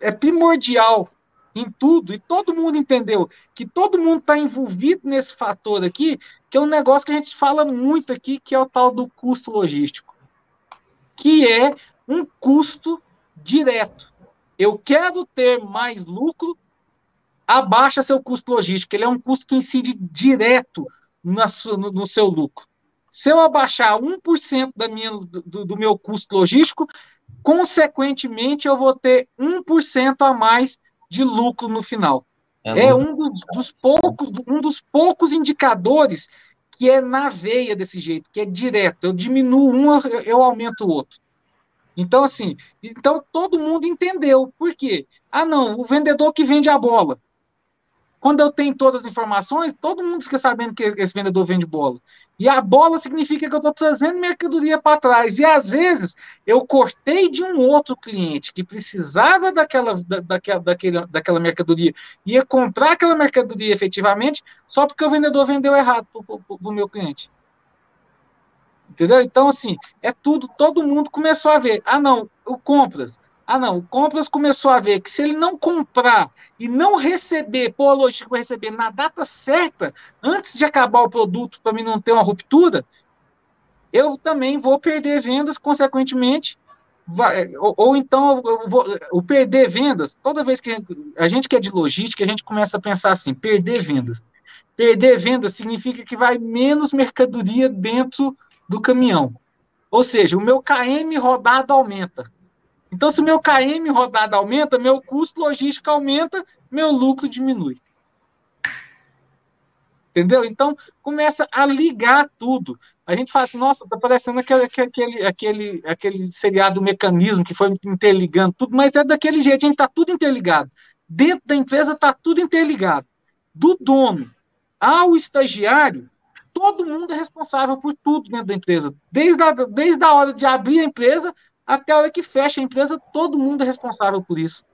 é primordial em tudo, e todo mundo entendeu que todo mundo está envolvido nesse fator aqui, que é um negócio que a gente fala muito aqui, que é o tal do custo logístico, que é um custo direto. Eu quero ter mais lucro, abaixa seu custo logístico. Ele é um custo que incide direto no, seu lucro. Se eu abaixar 1% da minha, do, do meu custo logístico, consequentemente eu vou ter 1% a mais de lucro no final. É, é um dos, dos, poucos, um dos poucos indicadores que é na veia desse jeito, que é direto. Eu diminuo um, eu aumento o outro. Então, assim, então todo mundo entendeu. Por quê? Ah, não, o vendedor que vende a bola. Quando eu tenho todas as informações, todo mundo fica sabendo que esse vendedor vende bola. E a bola significa que eu estou trazendo mercadoria para trás. E às vezes eu cortei de um outro cliente que precisava daquela, da, daquela, daquela, daquela mercadoria, ia comprar aquela mercadoria efetivamente, só porque o vendedor vendeu errado para o meu cliente. Entendeu? Então, assim, é tudo, todo mundo começou a ver. Ah, não, o compras. Ah, não, o Compras começou a ver que se ele não comprar e não receber, pô, lógico, vai receber na data certa, antes de acabar o produto, para mim não ter uma ruptura, eu também vou perder vendas, consequentemente, vai, ou, ou, então eu vou o perder vendas, toda vez que a gente, a gente que é de logística, a gente começa a pensar assim, perder vendas. Perder vendas significa que vai menos mercadoria dentro do caminhão. Ou seja, o meu KM rodado aumenta. Então, se meu KM rodada aumenta, meu custo logístico aumenta, meu lucro diminui. Entendeu? Então, começa a ligar tudo. A gente faz, nossa, tá parecendo aquele, aquele, aquele, aquele seriado mecanismo que foi interligando tudo, mas é daquele jeito, a gente está tudo interligado. Dentro da empresa está tudo interligado. Do dono ao estagiário, todo mundo é responsável por tudo dentro da empresa. Desde a, desde a hora de abrir a empresa até a hora que fecha a empresa, todo mundo é responsável por isso.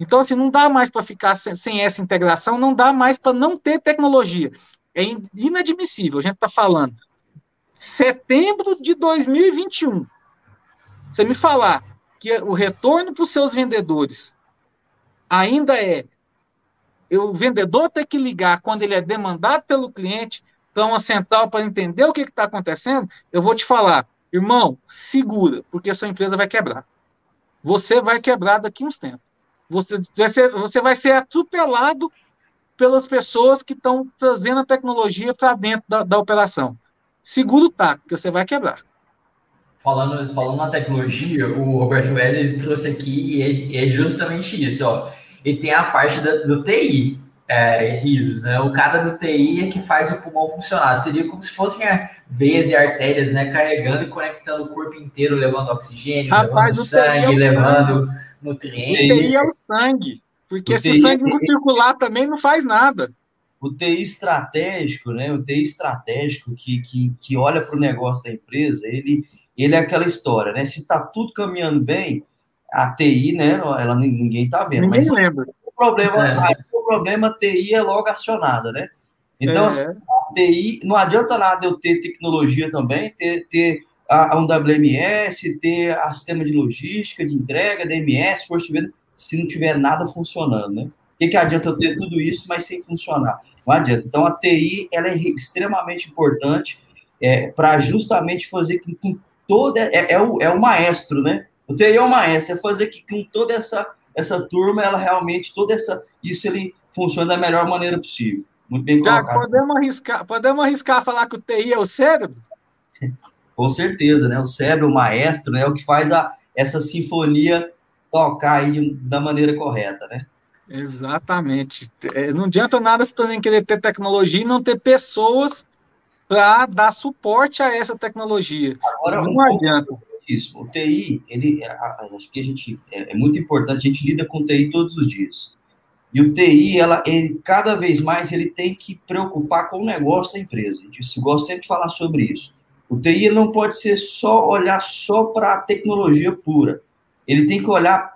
Então, assim, não dá mais para ficar sem, sem, essa integração, não dá mais para não ter tecnologia. É inadmissível. A gente está falando setembro de 2021, você me falar que o retorno para os seus vendedores ainda é o vendedor ter que ligar quando ele é demandado pelo cliente para uma central para entender o que está acontecendo, eu vou te falar, irmão, segura, porque sua empresa vai quebrar. Você vai quebrar daqui uns tempos. Você vai ser, você vai ser atropelado pelas pessoas que estão trazendo a tecnologia para dentro da, da operação seguro tá, porque você vai quebrar. Falando, falando na tecnologia, o Roberto Wesley trouxe aqui e é, é justamente isso, ó. E tem a parte do, do TI, é, risos, né? O cara do TI é que faz o pulmão funcionar. Seria como se fossem é, veias e artérias, né? Carregando e conectando o corpo inteiro, levando oxigênio, Rapaz, levando sangue, é levando nutrientes. O TI é o sangue. Porque o se TI, o sangue não circular também não faz nada o TI estratégico, né? O TI estratégico que, que, que olha para o negócio da empresa, ele, ele é aquela história, né? Se está tudo caminhando bem, a TI, né? Ela ninguém está vendo. Ninguém mas lembra. O problema, é. O problema a TI é logo acionada, né? Então, é. assim, a TI, não adianta nada eu ter tecnologia também, ter, ter a, um WMS, ter a sistema de logística, de entrega, DMS, força de se não tiver nada funcionando, né? O que, que adianta eu ter tudo isso, mas sem funcionar? Não adianta. Então, a TI ela é extremamente importante é, para justamente fazer com que toda. É, é, o, é o maestro, né? O TI é o maestro, é fazer que com toda essa, essa turma, ela realmente, toda essa. Isso ele funciona da melhor maneira possível. Muito bem Já colocado. podemos arriscar, podemos arriscar falar que o TI é o cérebro? Com certeza, né? O cérebro, o maestro, né? É o que faz a, essa sinfonia tocar aí da maneira correta, né? Exatamente. É, não adianta nada se também querer ter tecnologia e não ter pessoas para dar suporte a essa tecnologia. Agora, não um adianta. Isso. O TI, ele, acho que a gente é, é, muito importante. A gente lida com TI todos os dias. E o TI, ela, ele cada vez mais ele tem que preocupar com o negócio da empresa. A gente gosta sempre de falar sobre isso. O TI não pode ser só olhar só para a tecnologia pura ele tem que olhar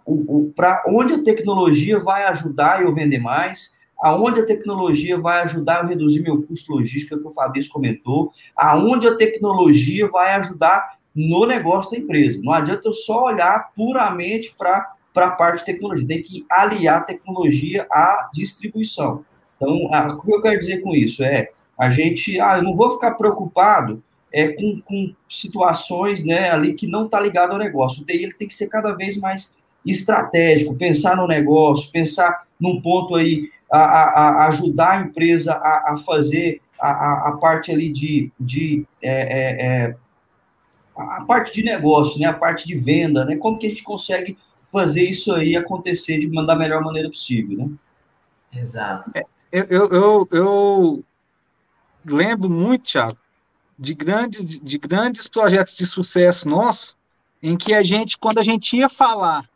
para onde a tecnologia vai ajudar eu vender mais, aonde a tecnologia vai ajudar eu reduzir meu custo logístico, que o Fabrício comentou, aonde a tecnologia vai ajudar no negócio da empresa. Não adianta eu só olhar puramente para a parte de tecnologia, tem que aliar a tecnologia à distribuição. Então, a, o que eu quero dizer com isso é, a gente, ah, eu não vou ficar preocupado é, com, com situações né, ali que não está ligado ao negócio. O TI ele tem que ser cada vez mais estratégico, pensar no negócio, pensar num ponto aí, a, a, a ajudar a empresa a, fazer a, a, parte ali de, de é, é, é, a parte de negócio, né, a parte de venda, né, como que a gente consegue fazer isso aí acontecer de da melhor maneira possível, né? Exato. É, eu, eu, eu lembro muito, Thiago, de grandes, de grandes projetos de sucesso nosso, em que a gente, quando a gente ia falar,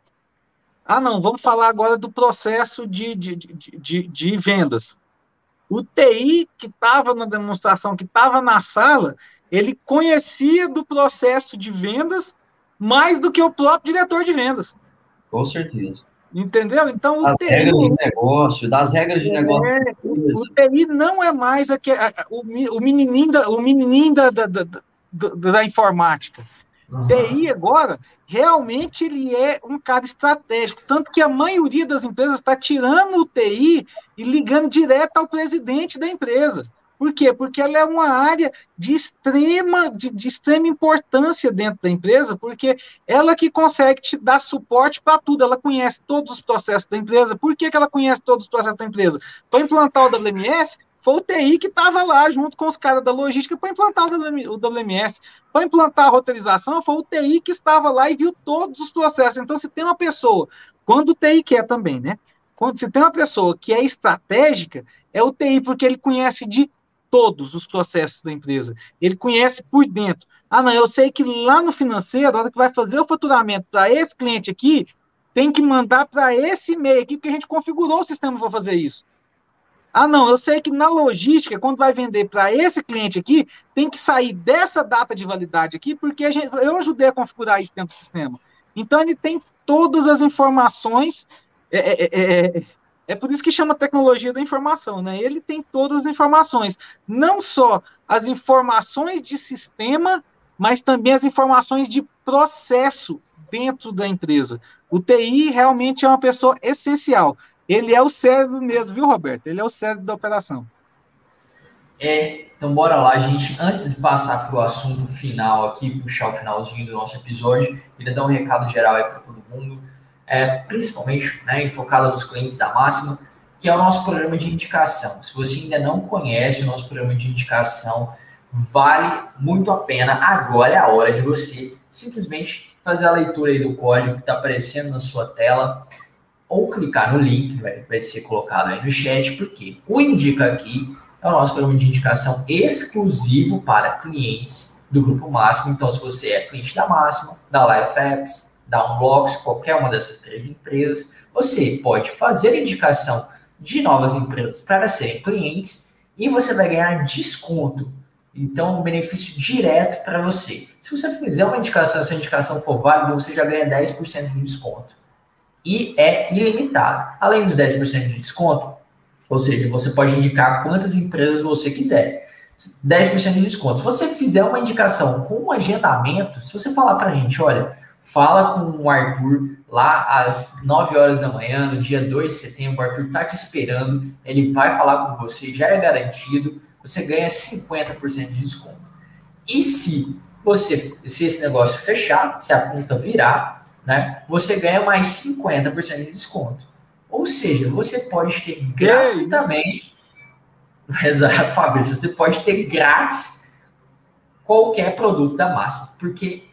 ah, não, vamos falar agora do processo de, de, de, de, de vendas. O TI que estava na demonstração, que estava na sala, ele conhecia do processo de vendas mais do que o próprio diretor de vendas. Com certeza. Entendeu? Então, o TI, regras de negócio, das regras de é, negócio. O, TI não é mais a, o, o menininho, da, o menininho da, da, da, da informática. Uhum. TI agora, realmente ele é um cara estratégico. Tanto que a maioria das empresas está tirando o TI e ligando direto ao presidente da empresa. Por quê? Porque ela é uma área de extrema, de, de extrema importância dentro da empresa, porque ela que consegue te dar suporte para tudo, ela conhece todos os processos da empresa. Por que, que ela conhece todos os processos da empresa? Para implantar o WMS, foi o TI que estava lá junto com os caras da logística para implantar o WMS. Para implantar a roteirização, foi o TI que estava lá e viu todos os processos. Então, se tem uma pessoa, quando o TI quer também, né? Quando se tem uma pessoa que é estratégica, é o TI, porque ele conhece de todos os processos da empresa. Ele conhece por dentro. Ah, não, eu sei que lá no financeiro, a hora que vai fazer o faturamento para esse cliente aqui, tem que mandar para esse e-mail aqui, porque a gente configurou o sistema para fazer isso. Ah, não, eu sei que na logística, quando vai vender para esse cliente aqui, tem que sair dessa data de validade aqui, porque gente, eu ajudei a configurar isso dentro do sistema. Então, ele tem todas as informações. É, é, é, é, por isso que chama tecnologia da informação, né? Ele tem todas as informações. Não só as informações de sistema, mas também as informações de processo dentro da empresa. O TI realmente é uma pessoa essencial. Ele é o cérebro mesmo, viu, Roberto? Ele é o cérebro da operação. É, então bora lá, gente. Antes de passar para o assunto final aqui, puxar o finalzinho do nosso episódio, queria dar um recado geral aí para todo mundo, é, principalmente né, focado nos clientes da Máxima, que é o nosso programa de indicação. Se você ainda não conhece o nosso programa de indicação, vale muito a pena. Agora é a hora de você simplesmente fazer a leitura do código que está aparecendo na sua tela ou clicar no link que vai, vai ser colocado aí no chat, porque o Indica Aqui é o nosso programa de indicação exclusivo para clientes do Grupo Máximo. Então, se você é cliente da Máxima, da Life Apps, da Unblocks, qualquer uma dessas três empresas, você pode fazer indicação de novas empresas para serem clientes e você vai ganhar desconto. Então, um benefício direto para você. Se você fizer uma indicação, se a indicação for válida, você já ganha 10% de desconto e é ilimitado. Além dos 10% de desconto, ou seja, você pode indicar quantas empresas você quiser. 10% de desconto. Se você fizer uma indicação com um agendamento, se você falar para a gente, olha, fala com o Arthur lá às 9 horas da manhã, no dia 2 de setembro, o Arthur está te esperando, ele vai falar com você, já é garantido, você ganha 50% de desconto. E se você, se esse negócio fechar, se a conta virar, né, você ganha mais 50% de desconto. Ou seja, você pode ter gratuitamente. Exato, Fabrício. Você pode ter grátis qualquer produto da massa, porque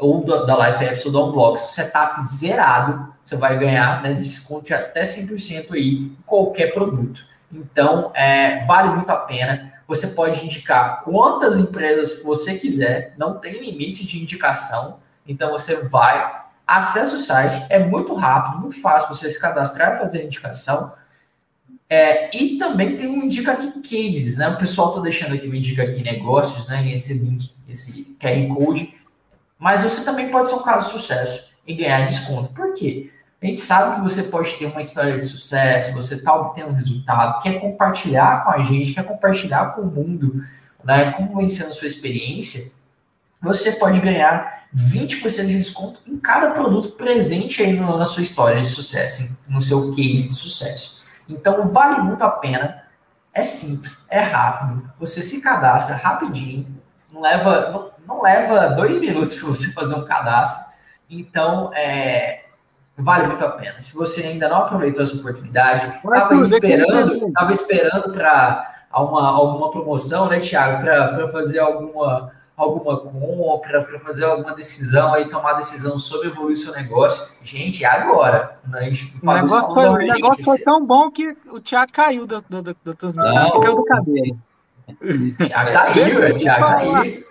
ou da Life Apps ou da Unblocks, setup zerado, você vai ganhar né, desconto de até 100% aí em qualquer produto. Então, é, vale muito a pena. Você pode indicar quantas empresas você quiser, não tem limite de indicação. Então, você vai Acesse o site, é muito rápido, muito fácil você se cadastrar e fazer a indicação. É, e também tem um Indica Aqui Cases, né? O pessoal está deixando aqui o Indica Aqui Negócios, né? Esse link, esse QR Code. Mas você também pode ser um caso de sucesso e ganhar desconto. Por quê? A gente sabe que você pode ter uma história de sucesso, você está obtendo resultado, quer compartilhar com a gente, quer compartilhar com o mundo, né? Como a sua experiência. Você pode ganhar 20% de desconto em cada produto presente aí no, na sua história de sucesso, no seu case de sucesso. Então, vale muito a pena. É simples, é rápido. Você se cadastra rapidinho. Não leva, não, não leva dois minutos para você fazer um cadastro. Então, é, vale muito a pena. Se você ainda não aproveitou essa oportunidade, estava esperando, estava esperando para uma, alguma promoção, né, Thiago, para fazer alguma alguma compra, para fazer alguma decisão, aí tomar decisão sobre evoluir seu negócio. Gente, agora. Né? O negócio, foi, o negócio foi tão bom que o Thiago caiu da, da, transmissão, caiu do cabelo. Thiago caiu, Thiago caiu.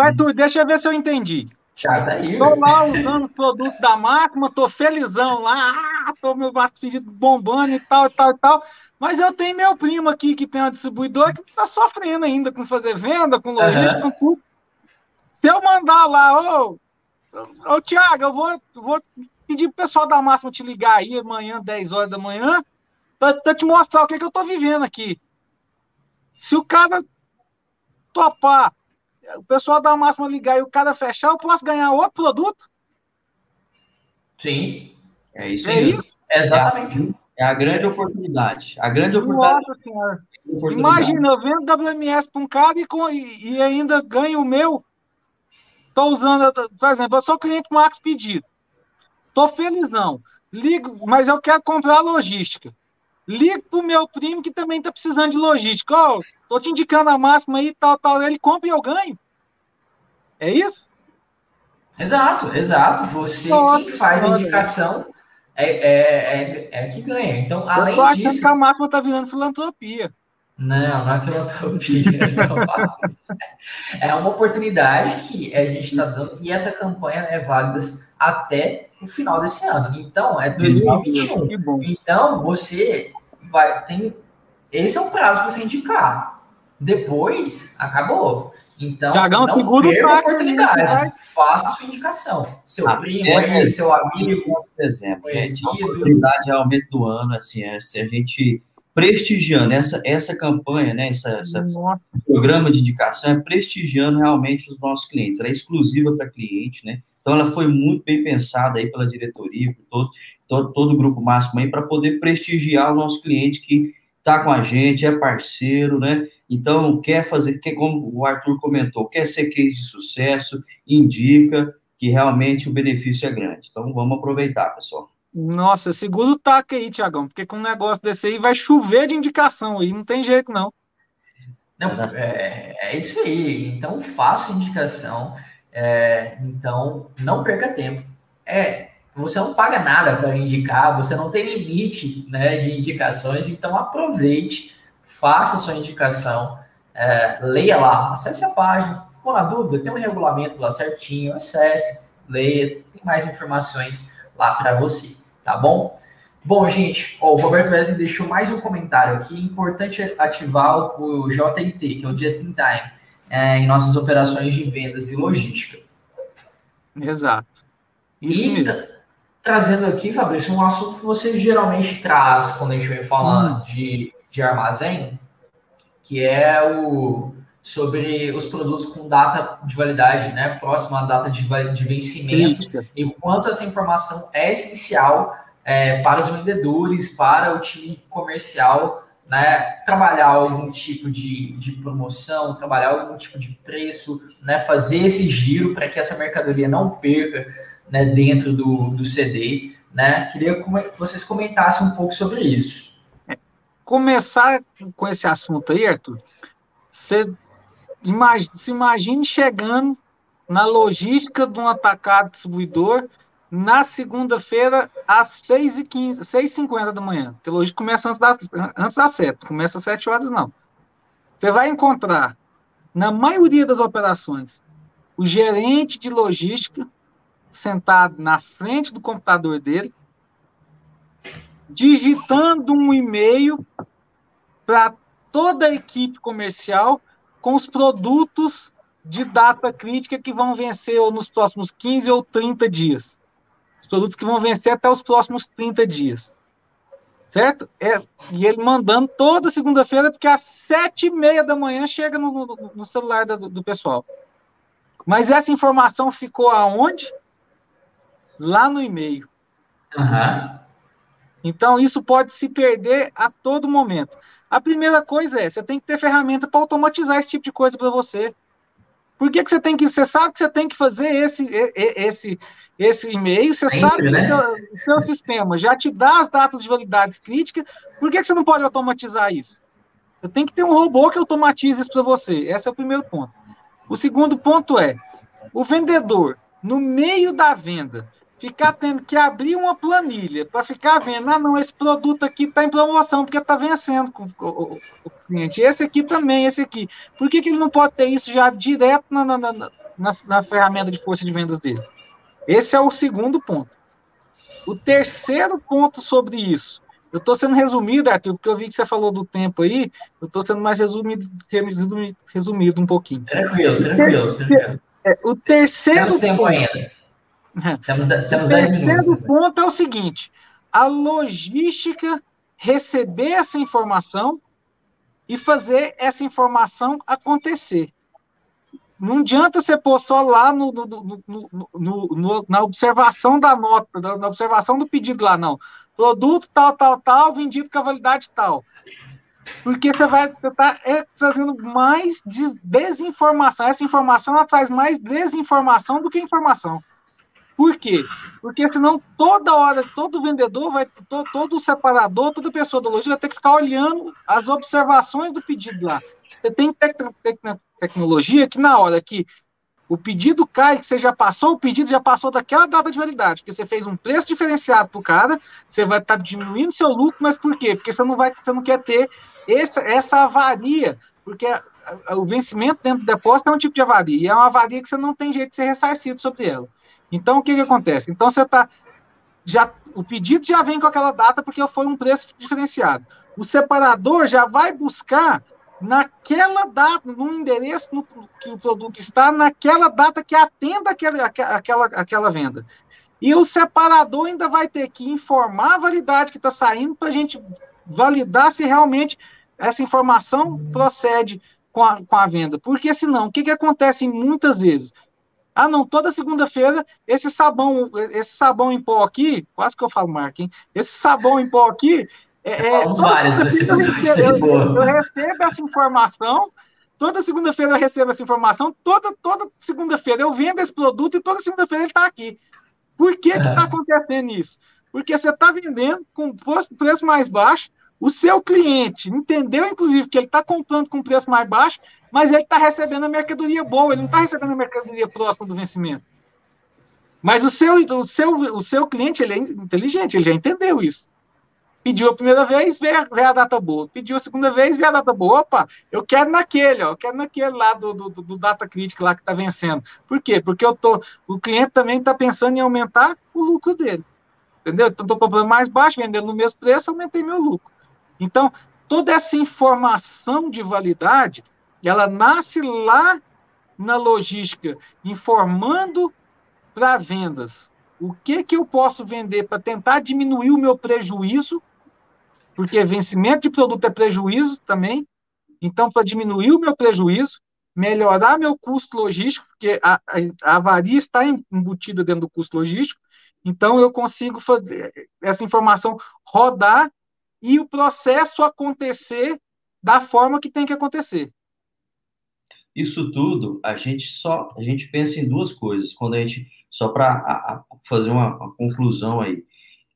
Arthur, deixa eu ver se eu entendi. Thiago aí. Estou lá usando o produto da máquina, tô felizão lá, ah, tô meu pedido bombando e tal, e tal, e tal. Mas eu tenho meu primo aqui que tem uma distribuidora que está sofrendo ainda com fazer venda, com logística, uhum. com tudo. Se eu mandar lá, ô, ô Tiago, eu vou, vou pedir pro pessoal da Máxima te ligar aí amanhã, 10 horas da manhã, para te mostrar o que, que eu estou vivendo aqui. Se o cara topar, o pessoal da Máxima ligar e o cara fechar, eu posso ganhar outro produto? Sim, é isso é aí. Exatamente. É a grande oportunidade. A grande oportunidade. Nossa. Imagina, eu vendo WMS para um cara e, com, e, e, ainda ganho o meu. Estou usando, por exemplo, eu sou cliente Max Pedido. Estou felizão. Ligo, mas eu quero comprar logística. Ligo para o meu primo que também está precisando de logística. Ó, oh, te indicando a máxima aí, tal, tal. Ele compra e eu ganho. É isso? Exato, exato. Você quem faz a indicação é, é, é, é que ganha. Então, além eu disso. que a máquina está virando filantropia. Não, não é filantropia. é uma oportunidade que a gente está dando e essa campanha é válida até o final desse ano. Então, é 2021. Então, você vai. Tem, esse é o prazo para você indicar. Depois, acabou. Então, Tiagão, não perca a oportunidade. Né? Faça sua indicação. Seu ah, primo, é, aí, seu amigo, por exemplo. Conhecido. A oportunidade realmente do ano, assim, é se a gente prestigiando essa, essa campanha, né, essa, essa programa de indicação é prestigiando realmente os nossos clientes. Ela é exclusiva para cliente, né? Então ela foi muito bem pensada aí pela diretoria, por todo, todo, todo o grupo máximo aí para poder prestigiar o nosso cliente que está com a gente, é parceiro, né? Então quer fazer, quer, como o Arthur comentou, quer ser case de sucesso, indica que realmente o benefício é grande. Então vamos aproveitar, pessoal. Nossa, segura o taco aí, Tiagão, porque com um negócio desse aí vai chover de indicação aí, não tem jeito não. Não, é, é isso aí. Então, faça indicação. É, então, não perca tempo. É, você não paga nada para indicar, você não tem limite né, de indicações, então aproveite, faça sua indicação, é, leia lá, acesse a página. Se ficou na dúvida, tem um regulamento lá certinho, acesse, leia, tem mais informações lá para você tá bom? Bom, gente, ó, o Roberto Wesley deixou mais um comentário aqui. Importante ativar o JIT, que é o Just in Time, é, em nossas operações de vendas e logística. Exato. Isso e mesmo. trazendo aqui, Fabrício, um assunto que você geralmente traz quando a gente vem falando hum. de, de armazém, que é o sobre os produtos com data de validade, né, próxima à data de, de vencimento, Crítica. e quanto essa informação é essencial é, para os vendedores, para o time comercial, né, trabalhar algum tipo de, de promoção, trabalhar algum tipo de preço, né, fazer esse giro para que essa mercadoria não perca né, dentro do, do CD. Né? Queria que vocês comentassem um pouco sobre isso. Começar com esse assunto aí, Arthur. Você se imagine chegando na logística de um atacado distribuidor na segunda-feira às 6h15, 6h50 da manhã. Porque logística começa antes, da, antes das 7, começa às 7 horas, não. Você vai encontrar, na maioria das operações, o gerente de logística sentado na frente do computador dele, digitando um e-mail para toda a equipe comercial com os produtos de data crítica que vão vencer ou nos próximos 15 ou 30 dias. Os produtos que vão vencer até os próximos 30 dias. Certo? É, e ele mandando toda segunda-feira, porque às sete e meia da manhã chega no, no, no celular do, do pessoal. Mas essa informação ficou aonde? Lá no e-mail. Uhum. Então, isso pode se perder a todo momento. A primeira coisa é, você tem que ter ferramenta para automatizar esse tipo de coisa para você. Por que, que você tem que. Você sabe que você tem que fazer esse, esse, esse e-mail, você Sempre, sabe né? que o seu sistema já te dá as datas de validade crítica, por que, que você não pode automatizar isso? Você tem que ter um robô que automatize isso para você. Esse é o primeiro ponto. O segundo ponto é: o vendedor, no meio da venda, ficar tendo que abrir uma planilha para ficar vendo, ah, não, esse produto aqui está em promoção, porque está vencendo com o, cliente. Esse aqui também, esse aqui. Por que, que ele não pode ter isso já direto na, na, na, na, na ferramenta de força de vendas dele? Esse é o segundo ponto. O terceiro ponto sobre isso, eu estou sendo resumido, Arthur, porque eu vi que você falou do tempo aí, eu estou sendo mais resumido, resumido, resumido um pouquinho. Tranquilo, tranquilo, tranquilo. É, o terceiro. Temos tempo ponto, ainda. Temos, temos 10 minutos. O ponto é o seguinte: a logística receber essa informação e fazer essa informação acontecer. Não adianta você pôr só lá no, no, no, na observação da nota, na observação do pedido lá, não. Produto tal, tal, tal, vendido com a validade tal. Porque você vai estar tá, é, trazendo mais desinformação. Essa informação ela traz mais desinformação do que informação. Por quê? Porque senão toda hora, todo vendedor vai, todo, todo separador, toda pessoa do lojista vai ter que ficar olhando as observações do pedido lá. Você tem tec tec tecnologia que na hora que o pedido cai, que você já passou, o pedido já passou daquela data de validade, porque você fez um preço diferenciado para o cara, você vai estar tá diminuindo seu lucro, mas por quê? Porque você não vai, você não quer ter essa, essa avaria, porque o vencimento dentro do depósito é um tipo de avaria, e é uma avaria que você não tem jeito de ser ressarcido sobre ela. Então, o que, que acontece? Então, você está. Já, o pedido já vem com aquela data porque foi um preço diferenciado. O separador já vai buscar naquela data, no endereço no, que o produto está, naquela data que atenda aquela, aquela, aquela venda. E o separador ainda vai ter que informar a validade que está saindo para a gente validar se realmente essa informação procede com a, com a venda. Porque senão, o que, que acontece muitas vezes? Ah, não, toda segunda-feira esse sabão, esse sabão em pó aqui, quase que eu falo marca, hein? Esse sabão em pó aqui, é, é várias eu, recebo, eu, eu recebo essa informação, toda segunda-feira eu recebo essa informação, toda, toda segunda-feira eu vendo esse produto e toda segunda-feira ele está aqui. Por que está acontecendo isso? Porque você está vendendo com preço mais baixo, o seu cliente entendeu, inclusive, que ele está comprando com preço mais baixo, mas ele está recebendo a mercadoria boa, ele não está recebendo a mercadoria próxima do vencimento. Mas o seu, o seu, o seu cliente ele é inteligente, ele já entendeu isso. Pediu a primeira vez, vê a, vê a data boa. Pediu a segunda vez, vê a data boa. Opa, eu quero naquele, ó, eu quero naquele lá do, do, do data crítico lá que está vencendo. Por quê? Porque eu tô, o cliente também está pensando em aumentar o lucro dele. Entendeu? Então, estou comprando mais baixo, vendendo no mesmo preço, aumentei meu lucro. Então, toda essa informação de validade, ela nasce lá na logística, informando para vendas. O que, que eu posso vender para tentar diminuir o meu prejuízo porque vencimento de produto é prejuízo também. Então, para diminuir o meu prejuízo, melhorar meu custo logístico, porque a, a, avaria está embutida dentro do custo logístico, então eu consigo fazer essa informação rodar e o processo acontecer da forma que tem que acontecer. Isso tudo, a gente só, a gente pensa em duas coisas, quando a gente, só para fazer uma, uma conclusão aí,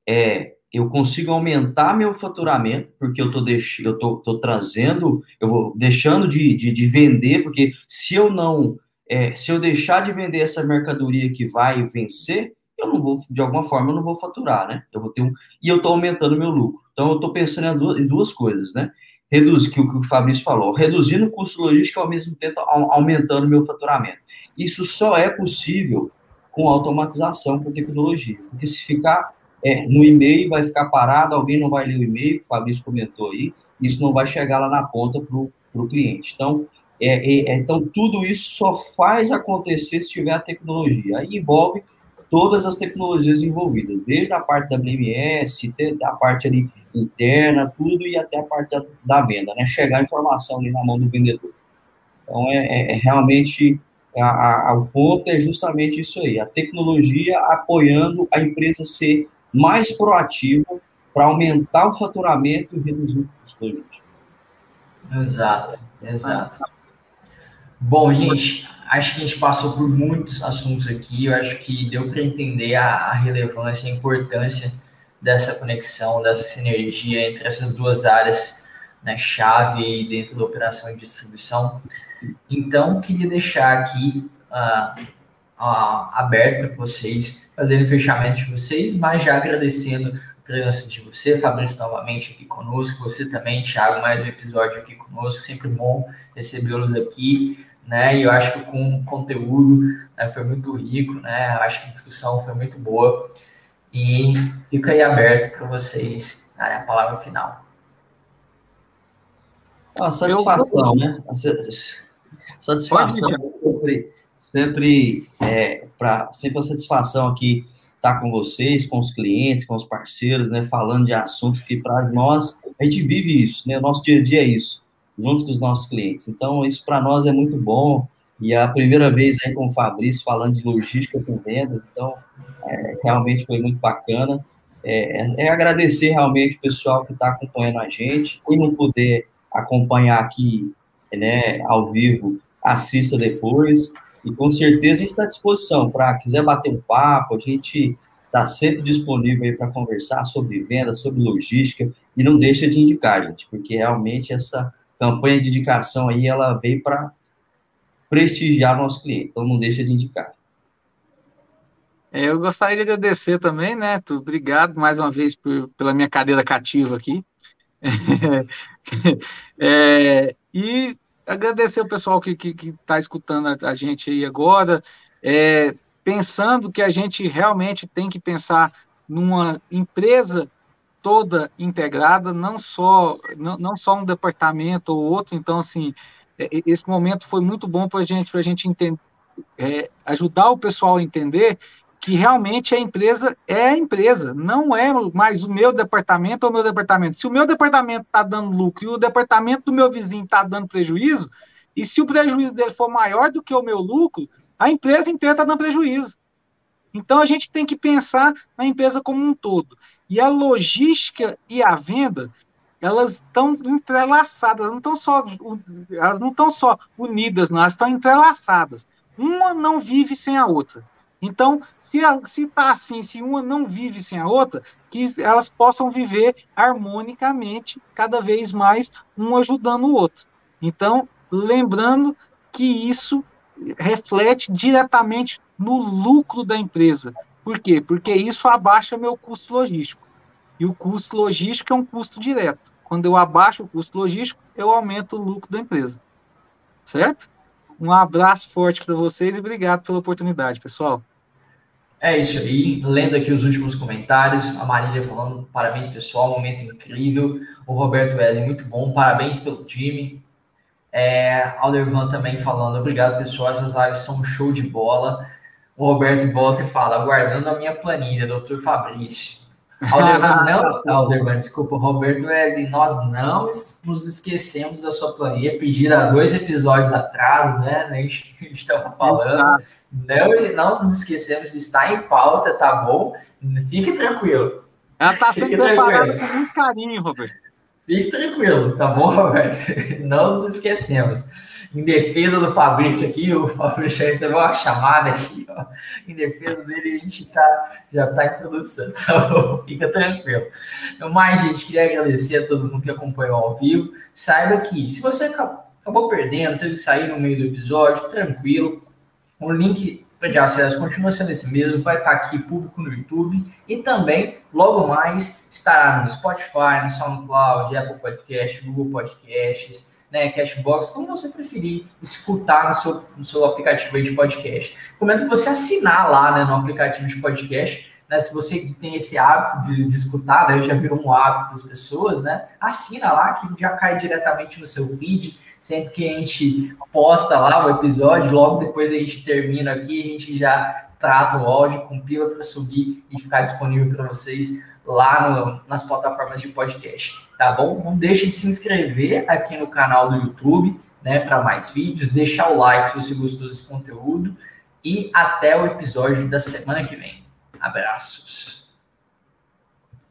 é eu consigo aumentar meu faturamento, porque eu tô, deix... eu tô, tô trazendo, eu vou deixando de, de, de vender, porque se eu não, é, se eu deixar de vender essa mercadoria que vai vencer, eu não vou, de alguma forma, eu não vou faturar, né? Eu vou ter um, e eu tô aumentando meu lucro. Então, eu tô pensando em duas, em duas coisas, né? Reduzir, que o que o Fabrício falou, reduzindo o custo logístico ao mesmo tempo aumentando meu faturamento. Isso só é possível com automatização, com tecnologia. Porque se ficar é, no e-mail vai ficar parado, alguém não vai ler o e-mail, o Fabrício comentou aí, isso não vai chegar lá na ponta para o cliente. Então, é, é, então, tudo isso só faz acontecer se tiver a tecnologia. Aí envolve todas as tecnologias envolvidas, desde a parte da BMS, a parte ali interna, tudo, e até a parte da, da venda, né? Chegar a informação ali na mão do vendedor. Então, é, é, é realmente, a, a, o ponto é justamente isso aí, a tecnologia apoiando a empresa ser mais proativo para aumentar o faturamento e reduzir o custo. Exato, exato. Bom, gente, acho que a gente passou por muitos assuntos aqui. Eu acho que deu para entender a, a relevância, a importância dessa conexão, dessa sinergia entre essas duas áreas, né, chave dentro da operação de distribuição. Então, queria deixar aqui uh, uh, aberto para vocês fazerem o fechamento de vocês, mas já agradecendo a presença de você, Fabrício, novamente aqui conosco, você também, Thiago, mais um episódio aqui conosco, sempre bom recebê-los aqui, né? E eu acho que com conteúdo né, foi muito rico, né? Eu acho que a discussão foi muito boa. E fica aí aberto para vocês darem a palavra final. A satisfação, né? Satisfação sempre sempre é, para sempre a satisfação aqui estar tá com vocês, com os clientes, com os parceiros, né, falando de assuntos que para nós a gente vive isso, né, o nosso dia a dia é isso, junto com os nossos clientes. Então isso para nós é muito bom e é a primeira vez aí com o Fabrício falando de logística com vendas, então é, realmente foi muito bacana. É, é, agradecer realmente o pessoal que está acompanhando a gente. Quem não puder acompanhar aqui, né, ao vivo, assista depois. E com certeza a gente está à disposição para quiser bater um papo, a gente está sempre disponível aí para conversar sobre venda, sobre logística e não deixa de indicar, gente, porque realmente essa campanha de indicação aí ela veio para prestigiar nosso cliente. Então, não deixa de indicar. É, eu gostaria de agradecer também, né? Obrigado mais uma vez por, pela minha cadeira cativa aqui. É, e agradecer o pessoal que está escutando a, a, gente aí agora, é, pensando que a gente realmente tem que pensar numa empresa toda integrada, não só, não, não só um departamento ou outro. Então, assim, é, esse momento foi muito bom para gente, a gente entender, é, ajudar o pessoal a entender que realmente a empresa é a empresa, não é mais o meu departamento ou o meu departamento. Se o meu departamento está dando lucro e o departamento do meu vizinho está dando prejuízo, e se o prejuízo dele for maior do que o meu lucro, a empresa inteira está dando prejuízo. Então a gente tem que pensar na empresa como um todo. E a logística e a venda, elas estão entrelaçadas, não estão só, elas não estão só unidas, não, elas estão entrelaçadas. Uma não vive sem a outra. Então, se está assim, se uma não vive sem a outra, que elas possam viver harmonicamente, cada vez mais, um ajudando o outro. Então, lembrando que isso reflete diretamente no lucro da empresa. Por quê? Porque isso abaixa meu custo logístico. E o custo logístico é um custo direto. Quando eu abaixo o custo logístico, eu aumento o lucro da empresa. Certo? Um abraço forte para vocês e obrigado pela oportunidade, pessoal. É isso aí. Lendo aqui os últimos comentários. A Marília falando parabéns, pessoal. Momento incrível. O Roberto Wesley, muito bom. Parabéns pelo time. É, Aldervan também falando, obrigado, pessoal. Essas lives são um show de bola. O Roberto volta e fala, aguardando a minha planilha, doutor Fabrício. Aldervan, não, Aldervan, desculpa, Roberto Wesley, nós não nos esquecemos da sua planilha, pedida dois episódios atrás, né? A gente estava falando. Não, não nos esquecemos, está em pauta, tá bom? Fique tranquilo. Ela está sendo preparada com muito carinho, Roberto. Fique tranquilo, tá bom? Não nos esquecemos. Em defesa do Fabrício aqui, o Fabrício recebeu uma chamada aqui, ó. Em defesa dele, a gente tá, já está em produção, tá bom? Fica tranquilo. Então, mais, gente, queria agradecer a todo mundo que acompanhou ao vivo. Saiba que, se você acabou perdendo, teve que sair no meio do episódio, tranquilo. O link de acesso continua sendo esse mesmo, vai estar aqui público no YouTube e também, logo mais, estará no Spotify, no SoundCloud, Apple Podcast, Google Podcasts, né, Cashbox, como você preferir escutar no seu, no seu aplicativo de podcast. Comendo que você assinar lá né, no aplicativo de podcast, né, se você tem esse hábito de, de escutar, né, já virou um hábito das pessoas, né, assina lá que já cai diretamente no seu feed, Sempre que a gente posta lá o episódio, logo depois a gente termina aqui, a gente já trata o áudio, compila para subir e ficar disponível para vocês lá no, nas plataformas de podcast, tá bom? Não deixe de se inscrever aqui no canal do YouTube, né, para mais vídeos, deixar o like se você gostou desse conteúdo e até o episódio da semana que vem. Abraços.